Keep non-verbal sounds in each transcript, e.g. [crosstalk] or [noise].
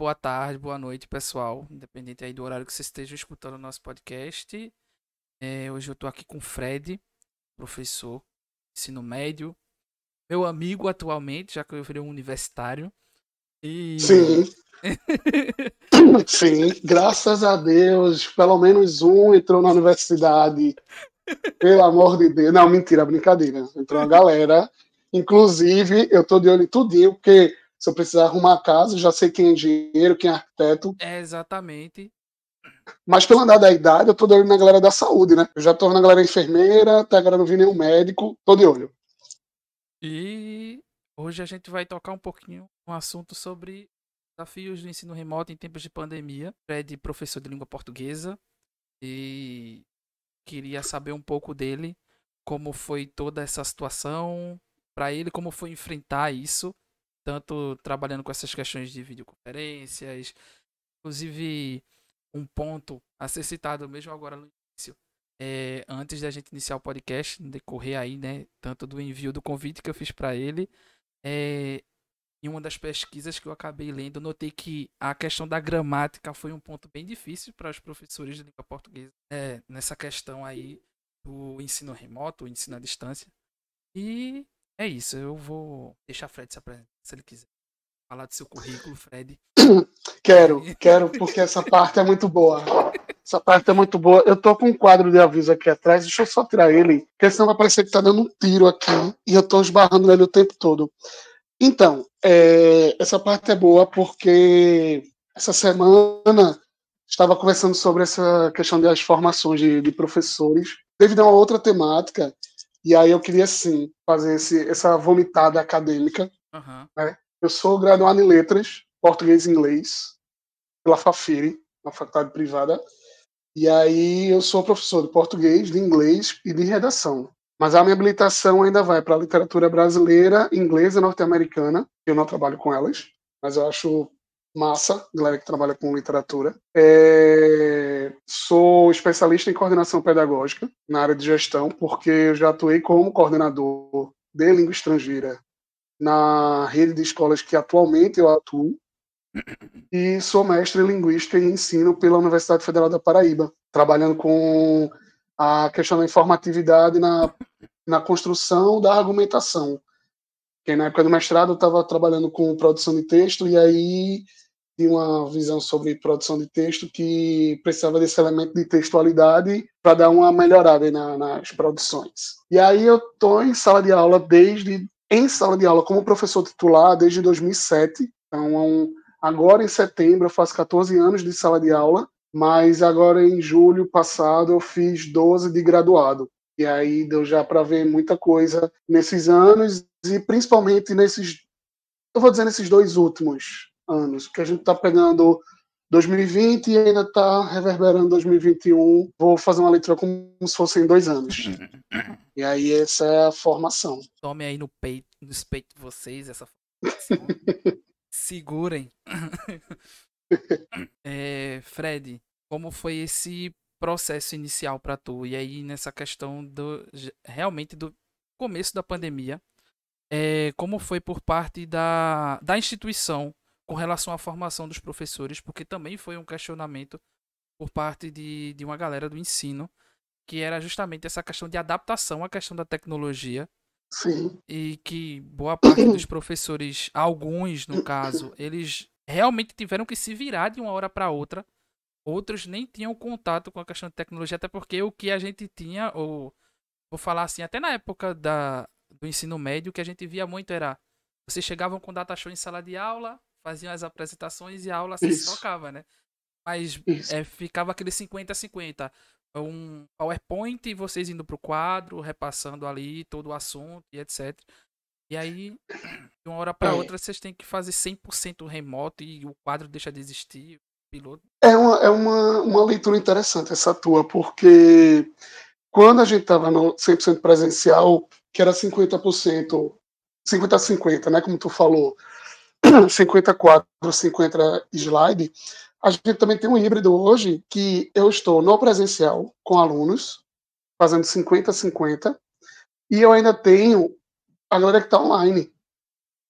boa tarde, boa noite, pessoal. Independente aí do horário que você esteja escutando o nosso podcast. É, hoje eu tô aqui com o Fred, professor, ensino médio, meu amigo atualmente, já que eu virei um universitário. E... Sim. [laughs] Sim, graças a Deus, pelo menos um entrou na universidade. Pelo amor de Deus. Não, mentira, brincadeira. Entrou uma galera. Inclusive, eu tô de olho em tudinho, porque se eu precisar arrumar casa, já sei quem é engenheiro, quem é arquiteto. É, exatamente. Mas pelo andar da idade, eu tô de olho na galera da saúde, né? Eu já tô na galera enfermeira, até agora não vi nenhum médico, tô de olho. E hoje a gente vai tocar um pouquinho um assunto sobre desafios do ensino remoto em tempos de pandemia. Fred, professor de língua portuguesa, e queria saber um pouco dele, como foi toda essa situação, para ele, como foi enfrentar isso, tanto trabalhando com essas questões de videoconferências, inclusive um ponto a ser citado mesmo agora no início, é, antes da gente iniciar o podcast, decorrer aí, né, tanto do envio do convite que eu fiz para ele, é, em uma das pesquisas que eu acabei lendo, notei que a questão da gramática foi um ponto bem difícil para os professores de língua portuguesa, é, nessa questão aí do ensino remoto, ensino à distância. E é isso, eu vou deixar Fred se apresentar, se ele quiser. Falar do seu currículo, Fred. [coughs] Quero, [laughs] quero, porque essa parte é muito boa. Essa parte é muito boa. Eu tô com um quadro de aviso aqui atrás, deixa eu só tirar ele, porque senão vai parecer que tá dando um tiro aqui e eu tô esbarrando nele o tempo todo. Então, é, essa parte é boa porque essa semana estava conversando sobre essa questão das formações de, de professores, devido a uma outra temática, e aí eu queria sim fazer esse, essa vomitada acadêmica. Uhum. Né? Eu sou graduado em letras, português e inglês, pela Fafiri, uma faculdade privada. E aí eu sou professor de português, de inglês e de redação. Mas a minha habilitação ainda vai para a literatura brasileira, inglesa e norte-americana. Eu não trabalho com elas, mas eu acho massa, galera que trabalha com literatura. É... Sou especialista em coordenação pedagógica na área de gestão, porque eu já atuei como coordenador de língua estrangeira na rede de escolas que atualmente eu atuo. E sou mestre em linguística e ensino pela Universidade Federal da Paraíba, trabalhando com a questão da informatividade na, na construção da argumentação. Porque na época do mestrado eu estava trabalhando com produção de texto e aí tinha uma visão sobre produção de texto que precisava desse elemento de textualidade para dar uma melhorada na, nas produções. E aí eu estou em sala de aula desde em sala de aula como professor titular desde 2007. Então, agora em setembro eu faço 14 anos de sala de aula mas agora em julho passado eu fiz 12 de graduado. E aí deu já para ver muita coisa nesses anos e principalmente nesses, eu vou dizer nesses dois últimos anos, porque a gente está pegando 2020 e ainda está reverberando 2021. Vou fazer uma leitura como se fossem dois anos. [laughs] E aí essa é a formação. Tome aí no peito, no peito de vocês essa formação. [laughs] Segurem. [laughs] é, Fred, como foi esse processo inicial para tu? E aí nessa questão do realmente do começo da pandemia, é, como foi por parte da, da instituição com relação à formação dos professores? Porque também foi um questionamento por parte de, de uma galera do ensino que era justamente essa questão de adaptação à questão da tecnologia. Sim. E que boa parte dos [coughs] professores, alguns no caso, eles realmente tiveram que se virar de uma hora para outra. Outros nem tinham contato com a questão de tecnologia, até porque o que a gente tinha, ou vou falar assim, até na época da, do ensino médio, o que a gente via muito era vocês chegavam com data show em sala de aula, faziam as apresentações e a aula se tocava, né? Mas é, ficava aquele 50-50. Um PowerPoint e vocês indo pro quadro, repassando ali todo o assunto e etc. E aí, de uma hora para é. outra, vocês têm que fazer 100% remoto e o quadro deixa de existir, o piloto. É uma, é uma, uma leitura interessante essa tua, porque quando a gente estava no 100% presencial, que era 50%, 50-50, né, como tu falou, [clears throat] 54, 50 slide, a gente também tem um híbrido hoje que eu estou no presencial com alunos, fazendo 50-50, e eu ainda tenho a galera que está online,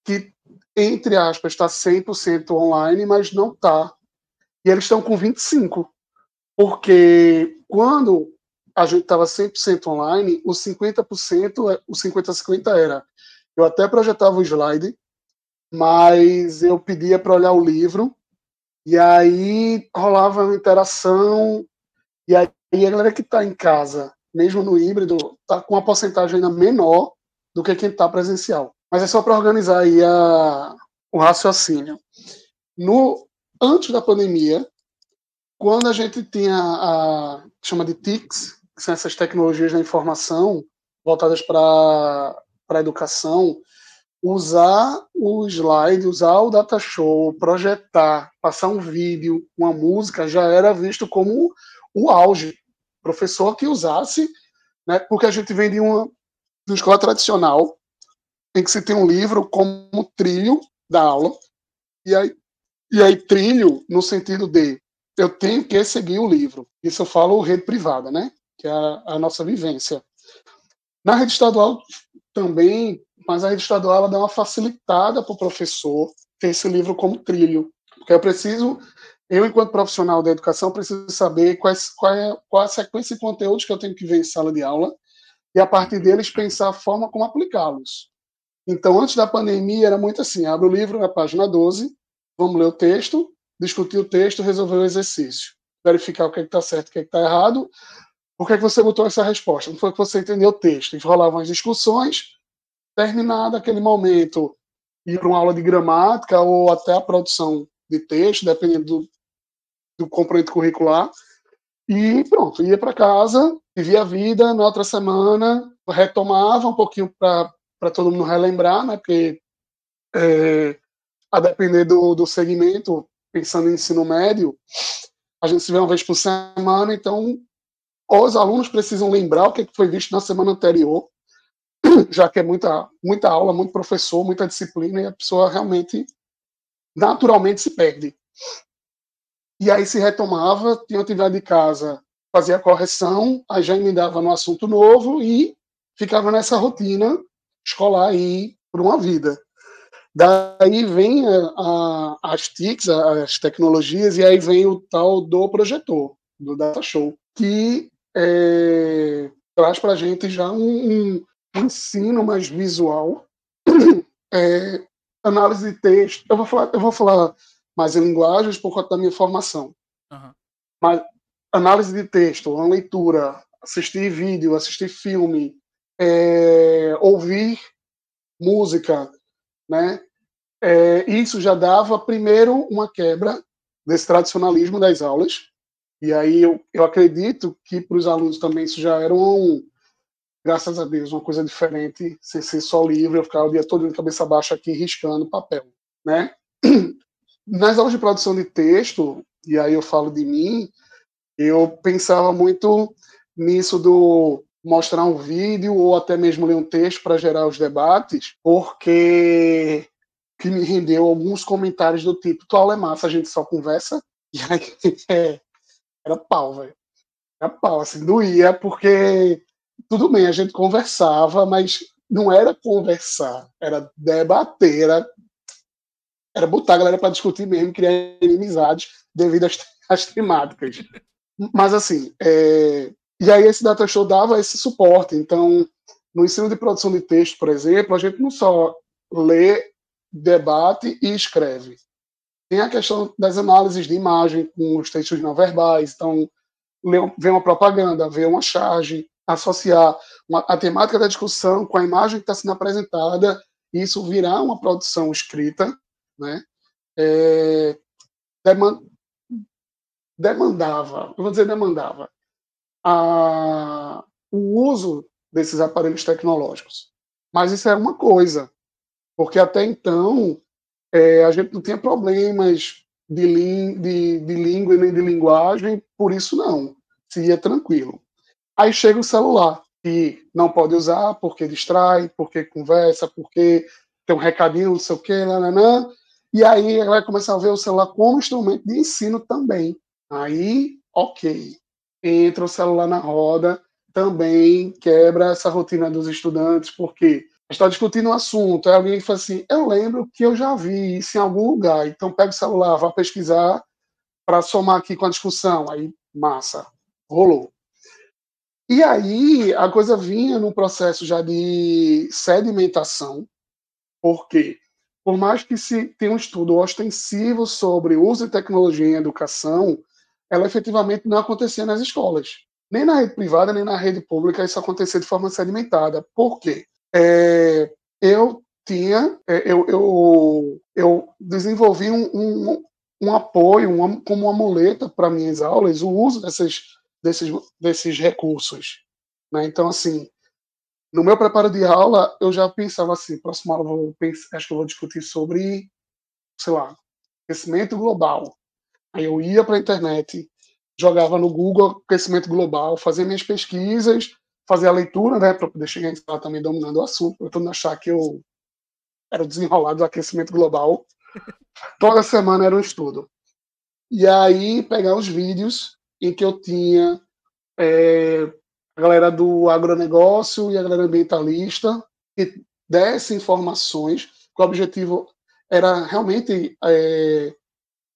que entre aspas, está 100% online, mas não está. E eles estão com 25%. Porque quando a gente estava 100% online, os 50%, é, os 50-50 era. Eu até projetava o slide, mas eu pedia para olhar o livro, e aí rolava uma interação, e aí a galera que está em casa, mesmo no híbrido, está com uma porcentagem ainda menor do que quem está presencial. Mas é só para organizar aí a, o raciocínio. No, antes da pandemia, quando a gente tinha a chama de TICs, são essas tecnologias da informação voltadas para a educação, usar o slide, usar o data show, projetar, passar um vídeo, uma música, já era visto como o auge. Professor que usasse, né, porque a gente vem de uma, de uma escola tradicional, em que se tem um livro como trilho da aula, e aí, e aí trilho no sentido de eu tenho que seguir o livro. Isso eu falo rede privada, né? Que é a, a nossa vivência. Na rede estadual também, mas a rede estadual ela dá uma facilitada para o professor ter esse livro como trilho. Porque eu preciso, eu, enquanto profissional da educação, preciso saber quais, qual, é, qual a sequência de conteúdos que eu tenho que ver em sala de aula e, a partir deles, pensar a forma como aplicá-los. Então, antes da pandemia, era muito assim: abre o livro na página 12, vamos ler o texto, discutir o texto, resolver o exercício, verificar o que é está certo e o que é está errado. Por que, é que você botou essa resposta? Não foi que você entendeu o texto. Rolavam as discussões, terminado aquele momento, ir uma aula de gramática ou até a produção de texto, dependendo do, do componente curricular. E pronto, ia para casa, vivia a vida, na outra semana retomava um pouquinho para todo mundo relembrar, né? Porque é, a depender do, do segmento, pensando em ensino médio, a gente se vê uma vez por semana, então os alunos precisam lembrar o que foi visto na semana anterior, [clears throat] já que é muita, muita aula, muito professor, muita disciplina, e a pessoa realmente, naturalmente, se perde. E aí se retomava, tinha atividade de casa, fazia a correção, aí já emendava no assunto novo e ficava nessa rotina escolar aí por uma vida. Daí vem a, a, as TICs, as tecnologias, e aí vem o tal do projetor, do Data Show, que é, traz para a gente já um, um, ensino mais visual, [clears throat] é, análise de texto. Eu vou falar, eu vou falar mais em linguagens por conta da minha formação. Uhum. Mas análise de texto, uma leitura, assistir vídeo, assistir filme, é, ouvir música, né? É, isso já dava primeiro uma quebra desse tradicionalismo das aulas. E aí eu, eu acredito que para os alunos também isso já era um, graças a Deus, uma coisa diferente, sem ser só livre, eu ficava o dia todo de cabeça baixa aqui riscando papel, né? [clears throat] Nas aulas de produção de texto, e aí eu falo de mim, eu pensava muito nisso do mostrar um vídeo ou até mesmo ler um texto para gerar os debates, porque que me rendeu alguns comentários do tipo: tua aula é massa, a gente só conversa. [laughs] E aí é, era pau, velho. Era pau, assim, doía, porque tudo bem, a gente conversava, mas não era conversar, era debater, era, era botar a galera para discutir mesmo, criar inimizades devido às, [laughs] às temáticas. Mas assim, é, e aí esse data show dava esse suporte. Então, no ensino de produção de texto, por exemplo, a gente não só lê, debate e escreve. Tem a questão das análises de imagem com os textos não verbais. Então, ver uma propaganda, ver uma charge, associar uma, a temática da discussão com a imagem que está sendo apresentada, isso virar uma produção escrita, né? É, demandava, eu vou dizer demandava, a, o uso desses aparelhos tecnológicos. Mas isso é uma coisa, porque até então é, a gente não tinha problemas de, de, de língua nem de linguagem, por isso não, se ia tranquilo. Aí chega o celular, que não pode usar porque distrai, porque conversa, porque tem um recadinho, não sei o quê, nananã, e aí vai começar a ver o celular como instrumento de ensino também. Aí, ok entra o celular na roda, também quebra essa rotina dos estudantes, porque está discutindo um assunto, aí alguém fala assim, eu lembro que eu já vi isso em algum lugar, então pega o celular, vá pesquisar para somar aqui com a discussão, aí massa, rolou. E aí a coisa vinha num processo já de sedimentação, porque por mais que se tenha um estudo ostensivo sobre uso de tecnologia em educação, ela efetivamente não acontecia nas escolas. Nem na rede privada, nem na rede pública isso acontecia de forma sedimentada. Por quê? É, eu tinha, é, eu, eu, eu desenvolvi um, um, um apoio, um, como uma muleta para minhas aulas, o uso desses, desses, desses recursos. Né? Então, assim, no meu preparo de aula, eu já pensava assim, próxima aula vou pensar, acho que eu vou discutir sobre, sei lá, aquecimento global. Aí eu ia para a internet, jogava no Google aquecimento global, fazia minhas pesquisas, fazia a leitura, né, para poder chegar em sala também dominando o assunto, para todo mundo achar que eu era desenrolado do aquecimento global. [laughs] Toda semana era um estudo. E aí pegar os vídeos em que eu tinha é, a galera do agronegócio e a galera ambientalista que desse informações, que o objetivo era realmente é,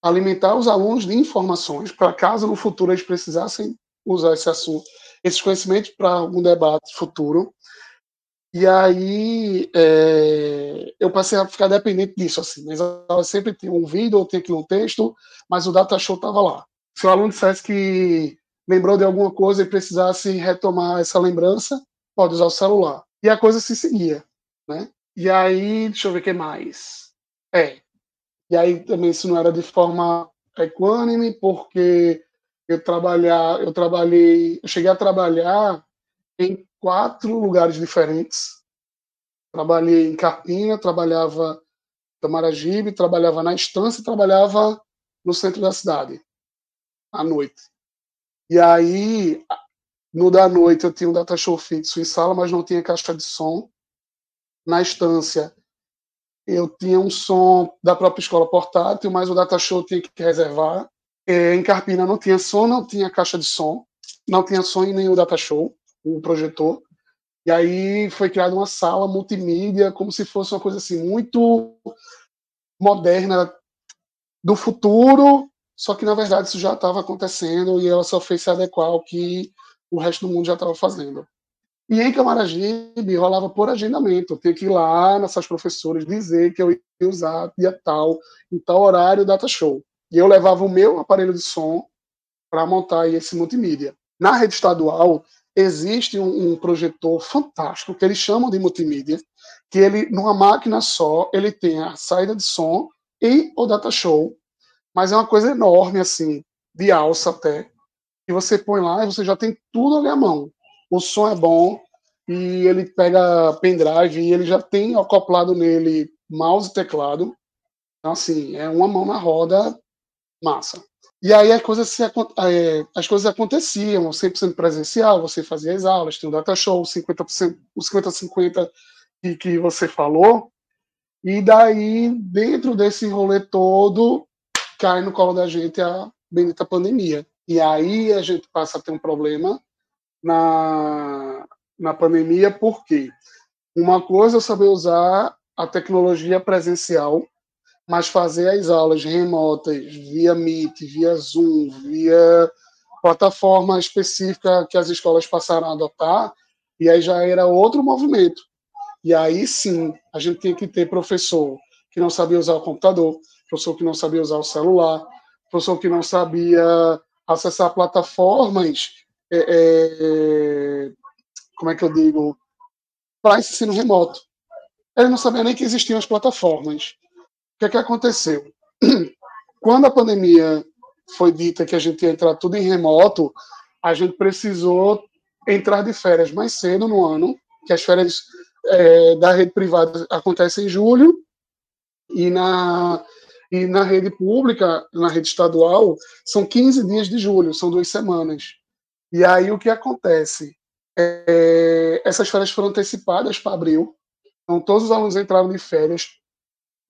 alimentar os alunos de informações, para caso no futuro eles precisassem usar esse assunto, esses conhecimentos para algum debate futuro. E aí é, eu passei a ficar dependente disso, assim. Mas eu sempre tinha um vídeo ou tinha aqui um texto, mas o data show estava lá. Se o aluno dissesse que lembrou de alguma coisa e precisasse retomar essa lembrança, pode usar o celular. E a coisa se seguia, né? E aí, deixa eu ver o que mais. É, e aí também isso não era de forma equânime, porque eu trabalhar, eu trabalhei, eu cheguei a trabalhar em quatro lugares diferentes. Trabalhei em Carpina, trabalhava em Tamaragibe, trabalhava na estância e trabalhava no centro da cidade, à noite. E aí, no da noite, eu tinha um data show fixo em sala, mas não tinha caixa de som. Na estância, eu tinha um som da própria escola portátil, mas o data show tinha que reservar. É, em Carpina não tinha som, não tinha caixa de som, não tinha som em nenhum data show, o um projetor. E aí foi criada uma sala multimídia, como se fosse uma coisa assim muito moderna do futuro, só que na verdade isso já estava acontecendo e ela só fez se adequar ao que o resto do mundo já estava fazendo. E em Camaragibe rolava por agendamento. Eu tinha que ir lá nessas professoras dizer que eu ia usar dia tal, em tal horário, data show. E eu levava o meu aparelho de som para montar esse multimídia. Na rede estadual, existe um, um, projetor fantástico que eles chamam de multimídia, que ele, numa máquina só, ele tem a saída de som e o data show, mas é uma coisa enorme, assim, de alça até, que você põe lá e você já tem tudo ali à mão o som é bom e ele pega pendrive e ele já tem acoplado nele mouse e teclado. Então, assim, é uma mão na roda, massa. E aí as coisas, se, é, as coisas aconteciam, 100% presencial, você fazia as aulas, tinha o data show, 50%, os 50-50 que, que você falou, e daí, dentro desse rolê todo, cai no colo da gente a bendita pandemia. E aí a gente passa a ter um problema na, na pandemia, porque uma coisa é saber usar a tecnologia presencial, mas fazer as aulas remotas via Meet, via Zoom, via plataforma específica que as escolas passaram a adotar, e aí já era outro movimento. E aí sim, a gente tinha que ter professor que não sabia usar o computador, professor que não sabia usar o celular, professor que não sabia acessar plataformas é, é, como é que eu digo, para ensino remoto. Ele não sabia nem que existiam as plataformas. Que, é que aconteceu? [clears throat] Quando a pandemia foi dita que a gente ia entrar tudo em remoto, a gente precisou entrar de férias mais cedo no ano, que as férias é, da rede privada acontecem em julho, e na, e na rede pública, na rede estadual, são 15 dias de julho, são duas semanas. E aí o que acontece? É, essas férias foram antecipadas para abril, então todos os alunos entraram de férias,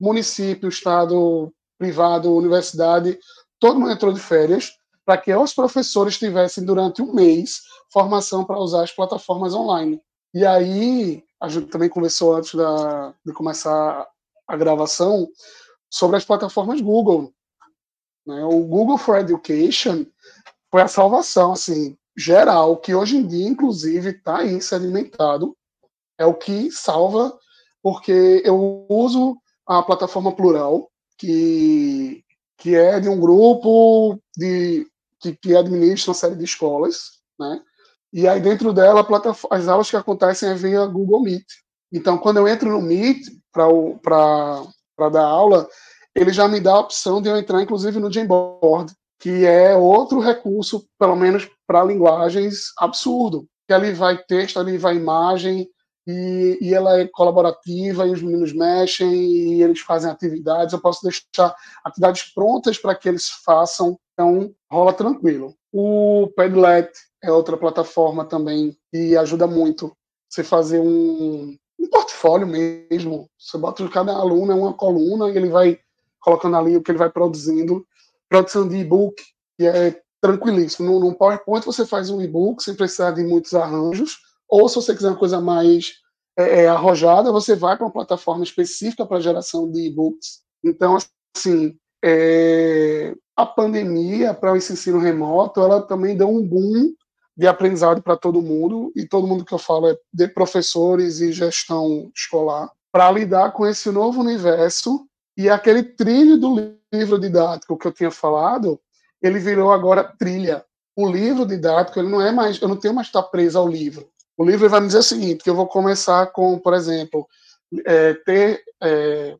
município, estado, privado, universidade, todo mundo entrou de férias para que os professores tivessem durante um mês formação para usar as plataformas online. E aí, a gente também conversou antes da, de começar a gravação sobre as plataformas Google. Né? O Google for Education foi a salvação, assim, geral, que hoje em dia, inclusive, está aí sedimentado. É o que salva, porque eu uso a plataforma Plural, que, que é de um grupo de, que, que administra uma série de escolas, né? E aí dentro dela, as aulas que acontecem é via Google Meet. Então, quando eu entro no Meet para dar aula, ele já me dá a opção de eu entrar, inclusive, no Jamboard, que é outro recurso, pelo menos para linguagens, absurdo. Que ali vai texto, ali vai imagem, e, e, ela é colaborativa, e os meninos mexem, e eles fazem atividades. Eu posso deixar atividades prontas para que eles façam, então rola tranquilo. O Padlet é outra plataforma também que ajuda muito você fazer um, um portfólio mesmo. Você bota cada aluno é uma coluna e ele vai colocando ali o que ele vai produzindo. Produção de e-book, que é tranquilíssimo. No, no PowerPoint você faz um e-book sem precisar de muitos arranjos, ou se você quiser uma coisa mais é, é arrojada, você vai para uma plataforma específica para geração de e-books. Então, assim, é, a pandemia para o ensino remoto, ela também deu um boom de aprendizado para todo mundo, e todo mundo que eu falo é de professores e gestão escolar, para lidar com esse novo universo e aquele trilho do livro didático que eu tinha falado, ele virou agora trilha. O livro didático, ele não é mais, eu não tenho mais estar preso ao livro. O livro vai me dizer o seguinte, que eu vou começar com, por exemplo, é, ter é,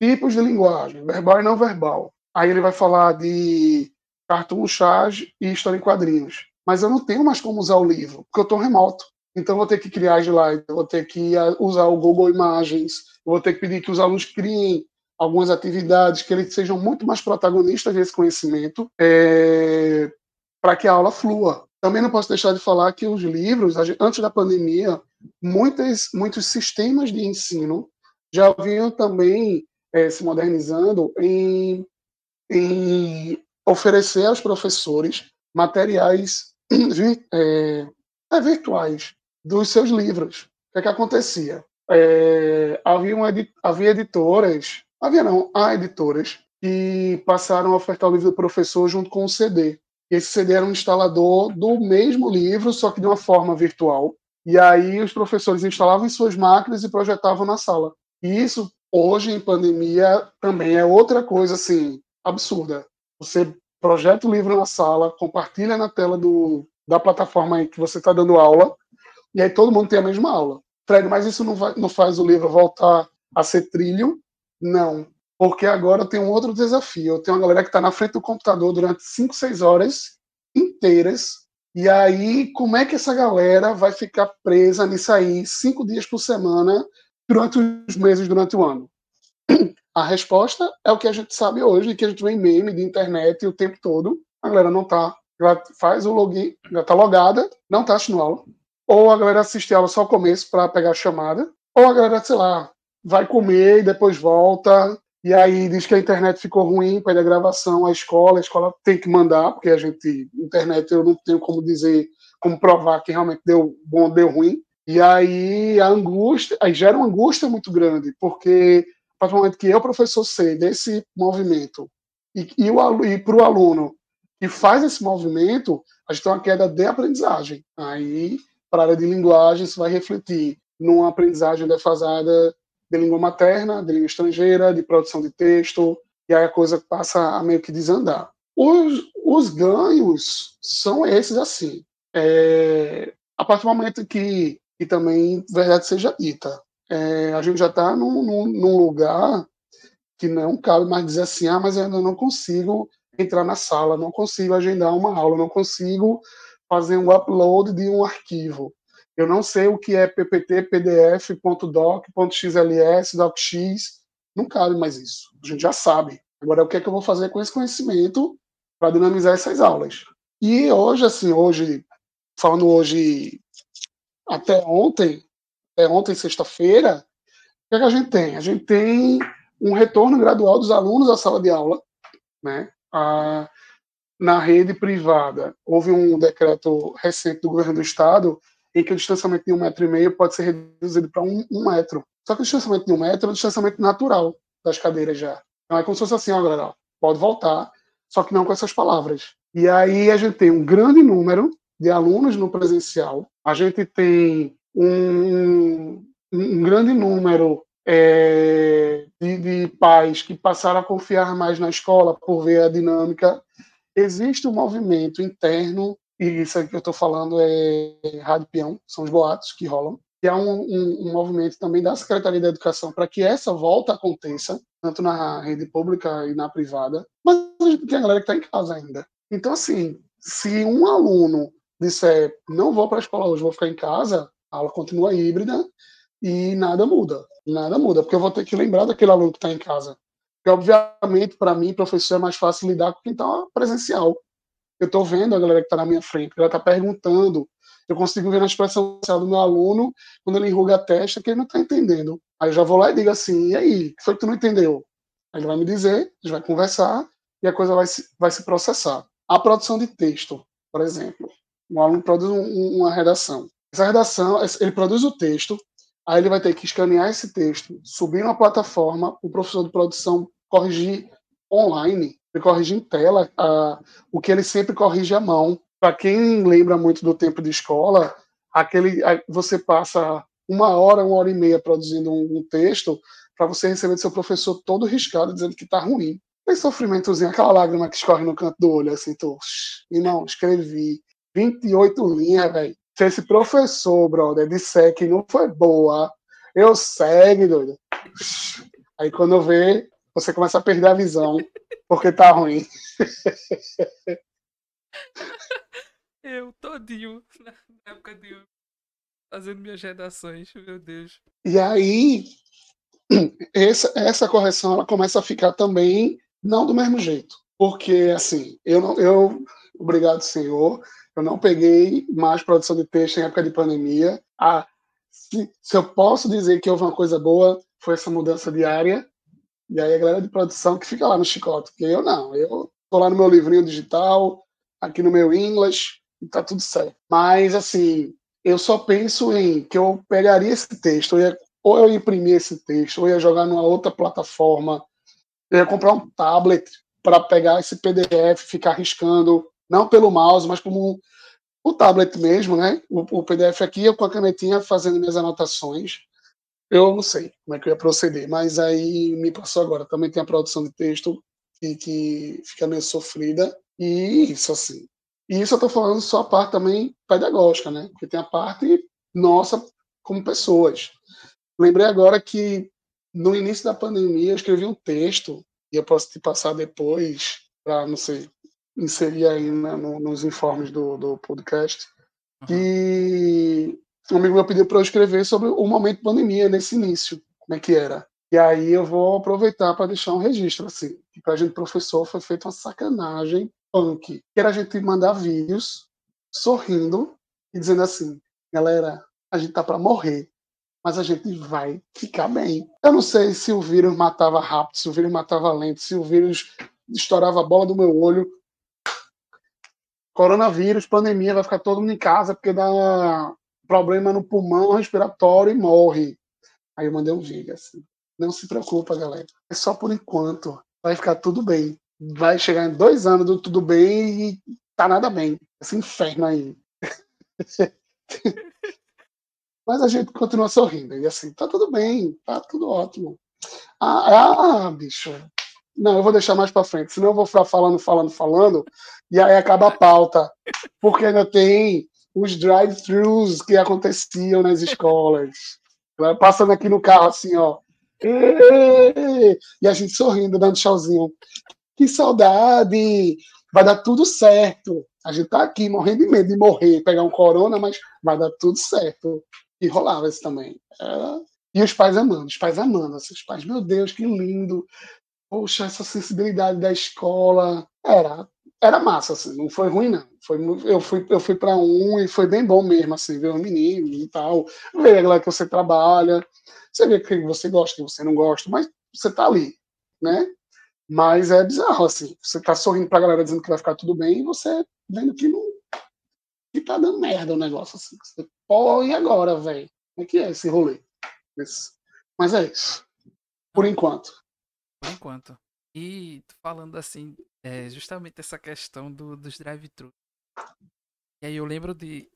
tipos de linguagem, verbal e não verbal. Aí ele vai falar de cartoon, charge e história em quadrinhos mas eu não tenho mais como usar o livro, porque eu estou remoto. Então eu vou ter que criar slide, eu vou ter que ah, usar o Google Imagens, vou ter que pedir que os alunos criem algumas atividades, que eles sejam muito mais protagonistas desse conhecimento, é, para que a aula flua. Também não posso deixar de falar que os livros, antes da pandemia, muitos, muitos sistemas de ensino já vinham também é, se modernizando em, em oferecer aos professores materiais [clears throat] é, é, virtuais dos seus livros. O que, é que acontecia? É, havia, havia editoras, havia não, há editoras que passaram a ofertar o livro do professor junto com o CD. Esse CD era um instalador do mesmo livro, só que de uma forma virtual. E aí os professores instalavam em suas máquinas e projetavam na sala. E isso, hoje, em pandemia, também é outra coisa, assim, absurda. Você projeta o livro na sala, compartilha na tela do, da plataforma aí que você está dando aula, e aí todo mundo tem a mesma aula. Fred, mas isso não, vai, não faz o livro voltar a ser trilho? Não. Porque agora tem um outro desafio. Eu tenho uma galera que está na frente do computador durante 5, 6 horas inteiras. E aí, como é que essa galera vai ficar presa nisso aí cinco dias por semana durante os meses, durante o ano? A resposta é o que a gente sabe hoje, que a gente vê em meme de internet o tempo todo. A galera não tá. Ela faz o login, já tá logada, não tá assistindo aula. Ou a galera assiste a aula só o começo para pegar a chamada. Ou a galera, sei lá, vai comer e depois volta. E aí diz que a internet ficou ruim, pede a gravação à escola, a escola tem que mandar, porque a gente, internet eu não tenho como dizer, como provar que realmente deu bom, deu ruim. E aí a angústia, aí gera uma angústia muito grande, porque a partir do momento que eu, professor, sei desse movimento e, e, e para o aluno que faz esse movimento, a gente tem uma queda de aprendizagem. Aí, para a área de linguagem, isso vai refletir numa aprendizagem defasada de língua materna, de língua estrangeira, de produção de texto, e aí a coisa passa a meio que desandar. Os, os ganhos são esses assim. É, a partir do momento que, que também verdade seja dita, é, a gente já está num, num, num, lugar que não cabe mais dizer assim, ah, mas eu ainda não consigo entrar na sala, não consigo agendar uma aula, não consigo fazer um upload de um arquivo. Eu não sei o que é PPT, PDF, .doc, .xls, docx, não cabe mais isso. A gente já sabe. Agora, o que é que eu vou fazer com esse conhecimento para dinamizar essas aulas? E hoje, assim, hoje, falando hoje, até ontem, é, ontem, sexta-feira, o que, é que a gente tem? A gente tem um retorno gradual dos alunos à sala de aula, né? A, na rede privada, houve um decreto recente do governo do estado em que o distanciamento de um metro e meio pode ser reduzido para um, um, metro. Só que o distanciamento de um metro é o distanciamento natural das cadeiras já. Então é como se fosse assim, ó, galera, pode voltar, só que não com essas palavras. E aí a gente tem um grande número de alunos no presencial, a gente tem um, um grande número é, de, de pais que passaram a confiar mais na escola por ver a dinâmica. Existe um movimento interno, e isso que eu estou falando é rádio peão, são os boatos que rolam, que é um, um, um movimento também da Secretaria da Educação para que essa volta aconteça, tanto na rede pública e na privada, mas a gente tem a galera que está em casa ainda. Então, assim, se um aluno disser não vou para a escola hoje, vou ficar em casa, a aula continua híbrida e nada muda. Nada muda, porque eu vou ter que lembrar daquele aluno que está em casa. Porque, obviamente, para mim, professor, é mais fácil lidar com quem está presencial. Eu estou vendo a galera que está na minha frente, ela está perguntando. Eu consigo ver na expressão do meu aluno, quando ele enruga a testa, que ele não está entendendo. Aí eu já vou lá e digo assim: e aí, o que foi que tu não entendeu? Aí ele vai me dizer, a gente vai conversar e a coisa vai se, vai se processar. A produção de texto, por exemplo. Um aluno produz um, uma redação. Essa redação, ele produz o texto, aí ele vai ter que escanear esse texto, subir na plataforma, o professor de produção corrigir online, ele corrige em tela uh, o que ele sempre corrige à mão. Para quem lembra muito do tempo de escola, aquele você passa uma hora, uma hora e meia produzindo um, um texto para você receber do seu professor todo riscado dizendo que está ruim. Tem sofrimentozinho, aquela lágrima que escorre no canto do olho, assim, tô, não, escrevi 28 linhas, velho. Se esse professor, brother, disser que não foi boa, eu segue, doido. Aí quando vê, você começa a perder a visão, porque tá ruim. [laughs] Eu todinho na época de fazendo minhas redações, meu Deus. E aí, [clears throat] essa, essa correção ela começa a ficar também não do mesmo jeito. Porque, assim, eu, não, eu obrigado, senhor, eu não peguei mais produção de texto em época de pandemia. Ah, se, se, eu posso dizer que houve uma coisa boa, foi essa mudança diária. E aí a galera de produção que fica lá no chicote, porque eu não. Eu tô lá no meu livrinho digital, aqui no meu English, e tá tudo certo. Mas, assim, eu só penso em que eu pegaria esse texto, eu ia, ou eu ia imprimir esse texto, ou ia jogar numa outra plataforma, eu ia comprar um tablet para pegar esse PDF, ficar riscando não pelo mouse, mas como o tablet mesmo, né? O, o, PDF aqui, eu com a canetinha fazendo minhas anotações. Eu não sei como é que eu ia proceder, mas aí me passou agora. Também tem a produção de texto que, que fica meio sofrida. E isso, assim. E isso eu estou falando só a parte também pedagógica, né? Porque tem a parte nossa como pessoas. Lembrei agora que no início da pandemia eu escrevi um texto, e eu posso te passar depois, para, não sei, inserir aí né, no, nos informes do, do podcast, que um amigo meu pediu para eu escrever sobre o momento pandemia, nesse início, como é que era. E aí eu vou aproveitar para deixar um registro, assim, que para a gente, professor, foi feita uma sacanagem punk, que era a gente mandar vídeos sorrindo e dizendo assim, galera, a gente tá para morrer, mas a gente vai ficar bem. Eu não sei se o vírus matava rápido, se o vírus matava lento, se o vírus estourava a bola do meu olho, coronavírus, pandemia, vai ficar todo mundo em casa porque dá problema no pulmão respiratório e morre. Aí eu mandei um vídeo assim. Não se preocupa, galera. É só por enquanto. Vai ficar tudo bem. Vai chegar em dois anos do tudo bem e tá nada bem. Esse inferno aí. [laughs] Mas a gente continua sorrindo. E assim, tá tudo bem, tá tudo ótimo. Ah, ah bicho, não, eu vou deixar mais para frente, senão eu vou ficar falando, falando, falando, e aí acaba a pauta. Porque ainda tem os drive-thrus que aconteciam nas escolas. Passando aqui no carro assim, ó. E a gente sorrindo, dando tchauzinho. Que saudade! Vai dar tudo certo. A gente tá aqui morrendo de medo de morrer, pegar um corona, mas vai dar tudo certo. E rolava isso também. E os pais amando, os pais amando. Os pais, meu Deus, que lindo poxa, essa sensibilidade da escola. Era, era massa, assim, não foi ruim, não. Foi, eu fui, eu fui para um e foi bem bom mesmo, assim, ver os meninos e tal, ver lá que você trabalha, você vê que você gosta, que você não gosta, mas você tá ali, né? Mas é bizarro, assim, você tá sorrindo pra galera dizendo que vai ficar tudo bem e você vendo que não que tá dando merda o negócio, assim, você pô, e agora, velho? Como é que é esse rolê? Mas é isso. Por enquanto. Por enquanto. E falando assim, é justamente essa questão do, dos drive-thru. E aí eu lembro de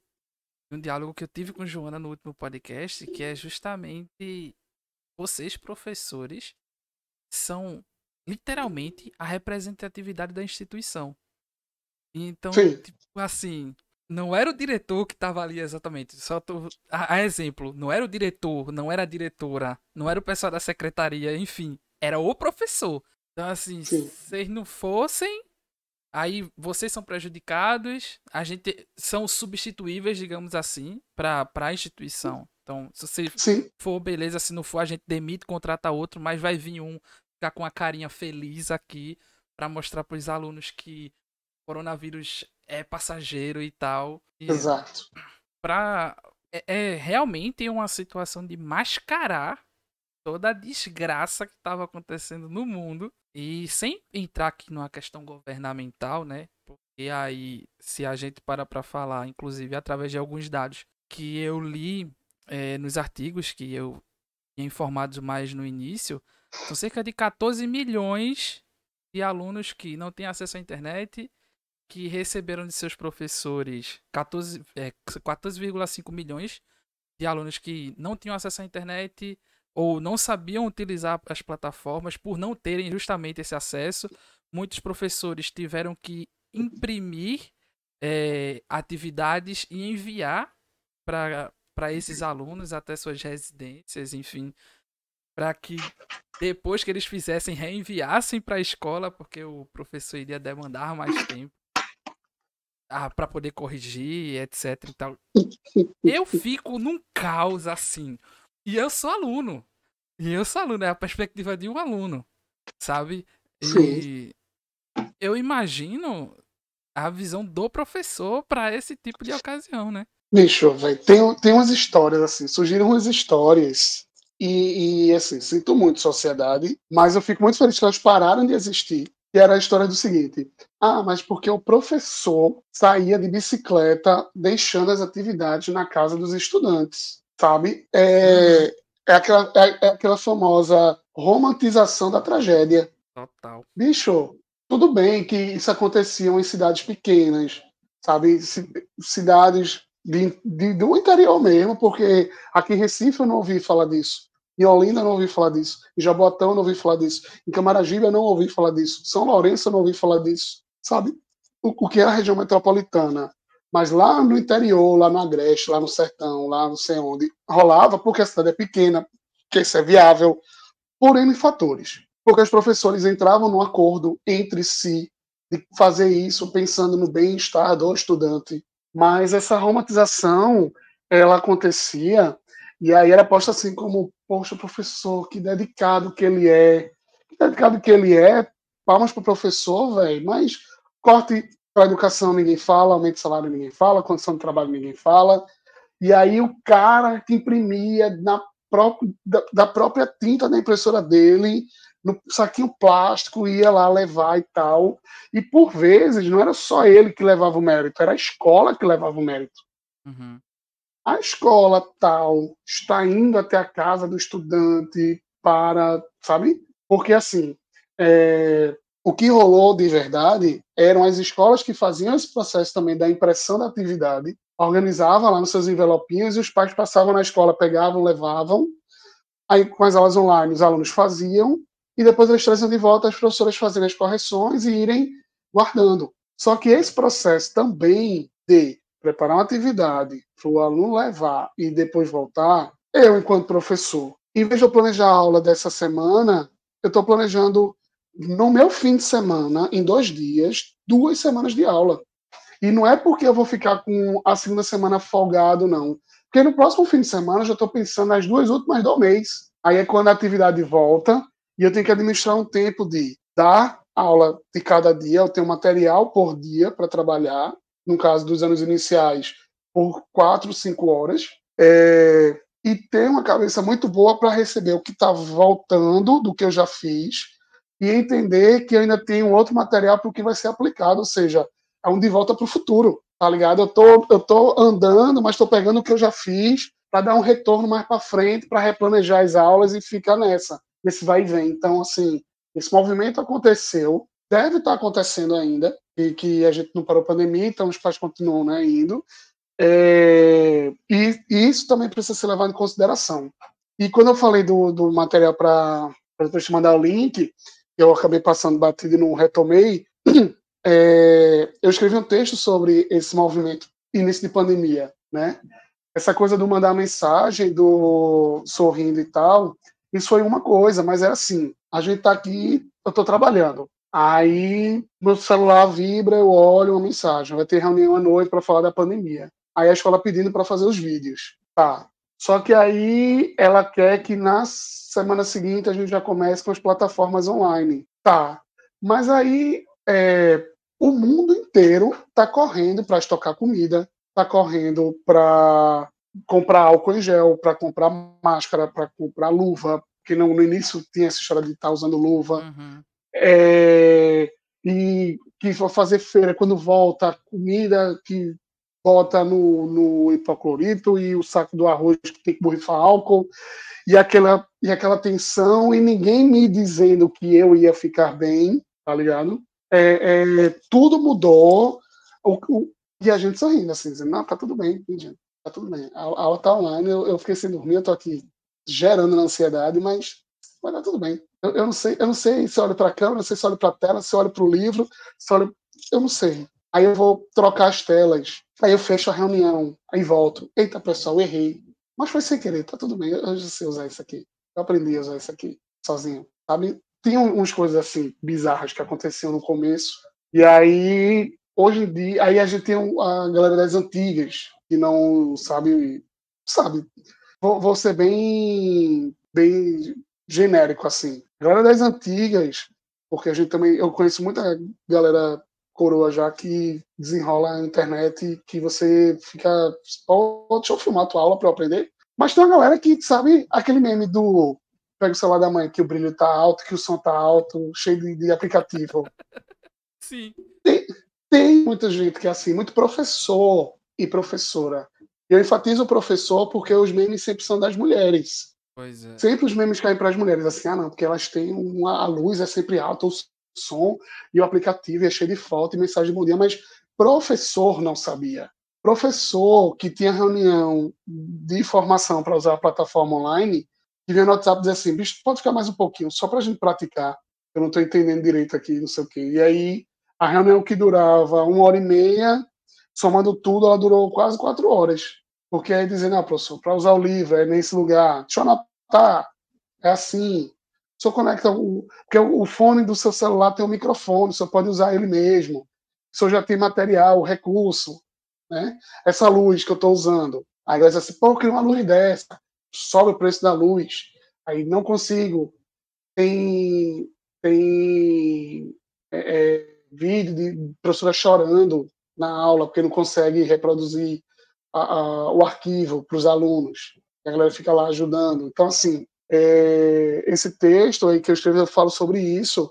um diálogo que eu tive com Joana no último podcast, que é justamente vocês, professores, são literalmente a representatividade da instituição. Então, tipo, assim, não era o diretor que estava ali exatamente. Só tô, a, a, exemplo, não era o diretor, não era a diretora, não era o pessoal da secretaria, enfim, era o professor. Então, assim, se vocês não fossem, aí vocês são prejudicados, a gente são substituíveis, digamos assim, para a instituição. Então, se você Sim. for, beleza, se não for, a gente demite, contrata outro, mas vai vir um ficar com a carinha feliz aqui para mostrar para os alunos que o coronavírus é passageiro e tal. E Exato. Pra, é, é realmente uma situação de mascarar toda a desgraça que estava acontecendo no mundo e sem entrar aqui numa questão governamental, né? Porque aí, se a gente para para falar, inclusive através de alguns dados que eu li é, nos artigos que eu tinha informado mais no início, são cerca de 14 milhões de alunos que não têm acesso à internet, que receberam de seus professores 14,5 é, 14 milhões de alunos que não tinham acesso à internet ou não sabiam utilizar as plataformas por não terem justamente esse acesso. Muitos professores tiveram que imprimir é, atividades e enviar para esses alunos até suas residências, enfim, para que depois que eles fizessem reenviassem para a escola, porque o professor iria demandar mais tempo ah, para poder corrigir, etc e tal. [laughs] Eu fico num caos assim. E eu sou aluno. E eu sou aluno, é a perspectiva de um aluno, sabe? E Sim. eu imagino a visão do professor para esse tipo de ocasião, né? Bicho, velho, tem, tem umas histórias assim, surgiram umas histórias e, e, assim, sinto muito sociedade, mas eu fico muito feliz que elas pararam de existir. Que era a história do seguinte: ah, mas porque o professor saía de bicicleta deixando as atividades na casa dos estudantes, sabe? É, é, aquela, é, é aquela famosa romantização da tragédia. Total. Bicho, tudo bem que isso acontecia em cidades pequenas, sabe? Cidades de, de, do interior mesmo, porque aqui em Recife eu não ouvi falar disso. Em Olinda eu não ouvi falar disso. Em Jabotão eu não ouvi falar disso. Em Camaragibe eu não ouvi falar disso. São Lourenço eu não ouvi falar disso. Sabe? O, o que é a região metropolitana. Mas lá no interior, lá no Agreste, lá no Sertão, lá não sei onde, rolava porque a cidade é pequena, que isso é viável, por N fatores. Porque os professores entravam num acordo entre si de fazer isso pensando no bem-estar do estudante. Mas essa romantização, ela acontecia e aí era posta assim como, poxa, professor, que dedicado que ele é. Que dedicado que ele é. Palmas pro professor, velho. Mas corte para educação ninguém fala, aumento de salário ninguém fala, condição de trabalho ninguém fala. E aí o cara que imprimia na própria, da, da própria tinta da impressora dele, no saquinho plástico, ia lá levar e tal. E por vezes não era só ele que levava o mérito, era a escola que levava o mérito. Uhum a escola tal está indo até a casa do estudante para, sabe? Porque assim, é, o que rolou de verdade eram as escolas que faziam esse processo também da impressão da atividade, organizavam lá nos seus envelopinhos e os pais passavam na escola, pegavam, levavam. Aí com as aulas online os alunos faziam e depois eles traziam de volta as professoras fazendo as correções e irem guardando. Só que esse processo também de preparar uma atividade para o aluno levar e depois voltar, eu, enquanto professor, em vez de eu planejar a aula dessa semana, eu estou planejando no meu fim de semana, em dois dias, duas semanas de aula. E não é porque eu vou ficar com a segunda semana folgado, não. Porque no próximo fim de semana eu já estou pensando nas duas últimas do mês. Aí é quando a atividade volta e eu tenho que administrar um tempo de dar aula de cada dia, eu tenho material por dia para trabalhar, no caso dos anos iniciais, por quatro, cinco horas, é, e ter uma cabeça muito boa para receber o que está voltando do que eu já fiz e entender que ainda tenho outro material para o que vai ser aplicado, ou seja, é um de volta para o futuro. tá ligado? Eu tô, eu tô andando, mas tô pegando o que eu já fiz para dar um retorno mais para frente, para replanejar as aulas e ficar nessa, nesse vai e vem. Então, assim, esse movimento aconteceu, deve estar tá acontecendo ainda, e que a gente não parou a pandemia, então os pais continuam né, indo. É, e, e, isso também precisa ser levado em consideração. E quando eu falei do, do material para depois te mandar o link, eu acabei passando batido e não retomei, [clears throat] é, eu escrevi um texto sobre esse movimento início de pandemia, né? Essa coisa do mandar mensagem, do sorrindo e tal, isso foi uma coisa, mas era assim, a gente tá aqui, eu tô trabalhando. Aí meu celular vibra, eu olho uma mensagem, vai ter reunião à noite para falar da pandemia. Aí a escola pedindo para fazer os vídeos. Tá. Só que aí ela quer que na semana seguinte a gente já comece com as plataformas online. Tá. Mas aí é, o mundo inteiro está correndo para estocar comida, está correndo para comprar álcool em gel, para comprar máscara, para comprar luva, que não, no início tinha essa história de estar tá usando luva. Uhum. É, e que vai fazer feira quando volta, comida que bota no, no hipoclorito e o saco do arroz que tem que borrifar álcool e aquela, e aquela tensão e ninguém me dizendo que eu ia ficar bem, tá ligado? É, é, tudo mudou o, o, e a gente sorrindo, assim, dizendo, não, tá tudo bem, gente, tá tudo bem. A, a aula tá online, eu, eu fiquei sem dormir, eu tô aqui gerando ansiedade, mas vai dar tudo bem. Eu, eu não sei, eu não sei se olho para a câmera, não sei se olho para a tela, se olho para o livro, se olho, eu não sei. Aí eu vou trocar as telas, aí eu fecho a reunião, aí volto. Eita, pessoal, errei. Mas foi sem querer, tá tudo bem. Eu já sei usar isso aqui. Eu aprendi a usar isso aqui sozinho, sabe? Tem umas coisas assim bizarras que aconteciam no começo. E aí, hoje em dia, aí a gente tem a galera das antigas que não sabe, sabe? Vou, vou ser bem, bem genérico assim. Galera das antigas, porque a gente também, eu conheço muita galera coroa já que desenrola a internet que você fica pode deixa eu filmar a tua aula para eu aprender mas tem uma galera que sabe aquele meme do pega o celular da mãe que o brilho tá alto que o som tá alto cheio de, de aplicativo [laughs] sim tem, tem muita gente que é assim muito professor e professora eu enfatizo o professor porque os memes sempre são das mulheres é. Sempre os memes caem para as mulheres, assim, ah, não, porque elas têm uma. A luz é sempre alta, o som e o aplicativo é cheio de foto e mensagem de bom dia, mas professor não sabia. Professor que tinha reunião de formação para usar a plataforma online, que vinha no WhatsApp dizer assim, bicho, pode ficar mais um pouquinho, só para a gente praticar. Eu não estou entendendo direito aqui, não sei o quê. E aí, a reunião que durava uma hora e meia, somando tudo, ela durou quase quatro horas. Porque aí dizendo, ah, professor, para usar o livro é nesse lugar, deixa eu anotar, é assim, só conecta o. Porque o fone do seu celular tem um microfone, você pode usar ele mesmo. O senhor já tem material, recurso, né? Essa luz que eu estou usando. Aí vai dizer assim, pô, eu queria uma luz dessa. Sobe o preço da luz. Aí não consigo. Tem, tem é, é, vídeo de professora chorando na aula porque não consegue reproduzir a, a, o arquivo para os alunos. A galera fica lá ajudando. Então, assim, é, esse texto aí que eu escrevi, eu falo sobre isso,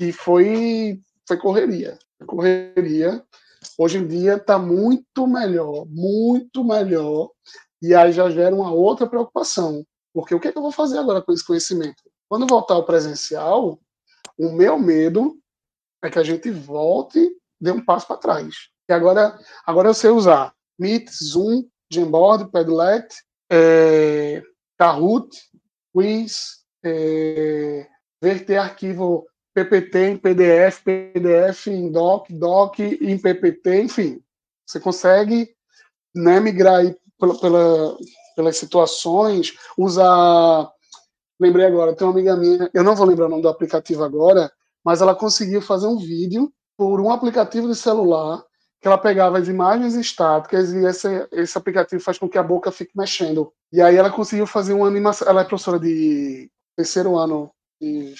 e foi, foi correria. Correria. Hoje em dia está muito melhor, muito melhor, e aí já gera uma outra preocupação. Porque o que, é que eu vou fazer agora com esse conhecimento? Quando voltar ao presencial, o meu medo é que a gente volte, dê um passo para trás. E agora, agora eu sei usar Meet, Zoom, Jamboard, Padlet, é, Kahoot, quiz, é, verter arquivo PPT em PDF, PDF em doc, doc em PPT, enfim. Você consegue né, migrar pela, pela, pelas situações, usar. Lembrei agora, tem uma amiga minha, eu não vou lembrar o nome do aplicativo agora, mas ela conseguiu fazer um vídeo por um aplicativo de celular que ela pegava as imagens estáticas e esse, esse aplicativo faz com que a boca fique mexendo. E aí ela conseguiu fazer uma animação. Ela é professora de terceiro ano, de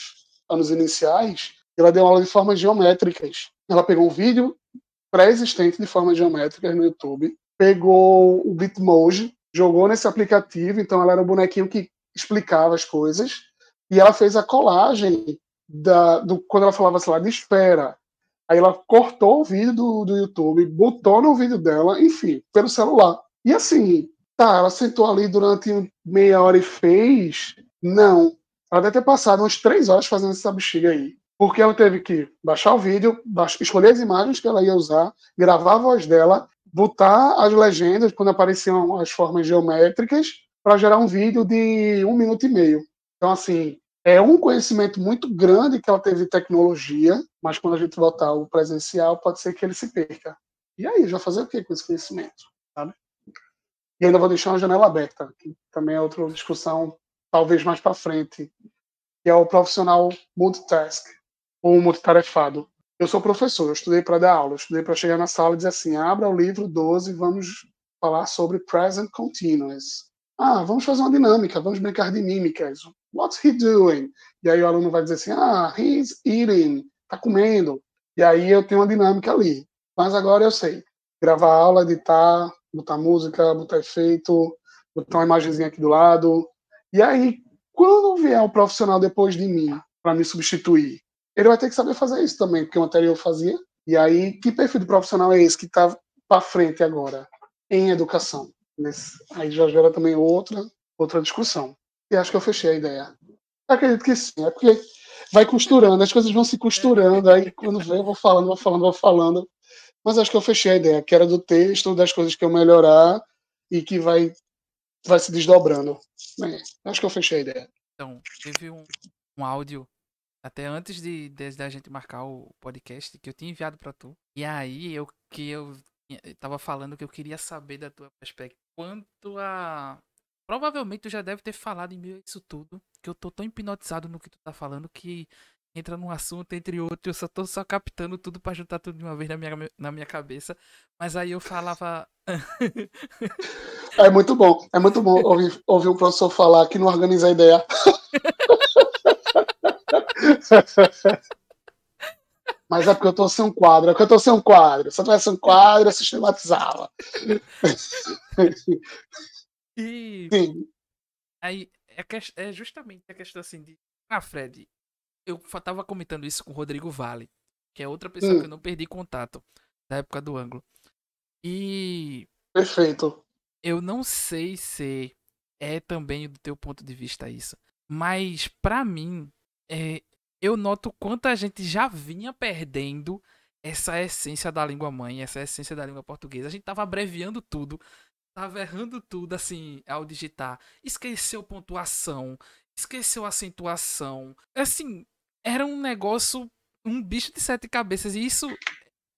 anos iniciais, ela deu aula de formas geométricas. Ela pegou um vídeo pré-existente de formas geométricas no YouTube, pegou o Bitmoji, jogou nesse aplicativo, então ela era o bonequinho que explicava as coisas, e ela fez a colagem da, do, quando ela falava, sei lá, de espera, Aí ela cortou o vídeo do, do YouTube, botou no vídeo dela, enfim, pelo celular. E assim, tá, ela sentou ali durante meia hora e fez. Não. Ela deve ter passado umas três horas fazendo essa bexiga aí. Porque ela teve que baixar o vídeo, escolher as imagens que ela ia usar, gravar a voz dela, botar as legendas quando apareciam as formas geométricas, para gerar um vídeo de um minuto e meio. Então, assim, é um conhecimento muito grande que ela teve de tecnologia, mas quando a gente voltar ao presencial, pode ser que ele se perca. E aí, já fazer o que com esse conhecimento? Sabe? E ainda vou deixar uma janela aberta, que também é outra discussão, talvez mais para frente, que é o profissional multitask, ou multitarefado. Eu sou professor, eu estudei para dar aula, eu estudei para chegar na sala e dizer assim: abra o livro 12 vamos falar sobre present continuous. Ah, vamos fazer uma dinâmica, vamos brincar de mímicas. What's he doing? E aí o aluno vai dizer assim, ah, he's eating, tá comendo. E aí eu tenho uma dinâmica ali. Mas agora eu sei. Gravar aula, editar, botar música, botar efeito, botar uma imagenzinha aqui do lado. E aí, quando vier o profissional depois de mim para me substituir, ele vai ter que saber fazer isso também, porque o anterior fazia. E aí, que perfil de profissional é esse que está para frente agora em educação? Aí já gera também outra, outra discussão. E acho que eu fechei a ideia. acredito que sim, é porque vai costurando, as coisas vão se costurando, aí quando vem eu vou falando, vou falando, vou falando. Mas acho que eu fechei a ideia, que era do texto, das coisas que eu melhorar e que vai, vai se desdobrando. Bem, acho que eu fechei a ideia. Então, teve um, um áudio até antes de, de, de, a gente marcar o podcast que eu tinha enviado para tu. E aí eu que eu tava falando que eu queria saber da tua perspectiva quanto a provavelmente tu já deve ter falado em meio a isso tudo, que eu tô tão hipnotizado no que tu tá falando que entra num assunto entre outro, eu só tô só captando tudo para juntar tudo de uma vez na minha, na minha cabeça. Mas aí eu falava. é muito bom, é muito bom ouvir, ouvir o professor falar que não organiza a ideia. [laughs] Mas é porque eu tô sem um quadro, é porque eu tô sem um quadro. Se eu tivesse um quadro, eu sistematizava. [laughs] E. Sim. Aí é, é justamente a questão assim de. Ah, Fred, eu tava comentando isso com o Rodrigo Vale, que é outra pessoa hum. que eu não perdi contato da época do ângulo. E. Perfeito. Eu não sei se é também do teu ponto de vista isso, mas para mim é, eu noto quanto a gente já vinha perdendo essa essência da língua mãe, essa essência da língua portuguesa. A gente tava abreviando tudo, tava errando tudo assim ao digitar. Esqueceu pontuação, esqueceu acentuação. Assim, era um negócio, um bicho de sete cabeças. E isso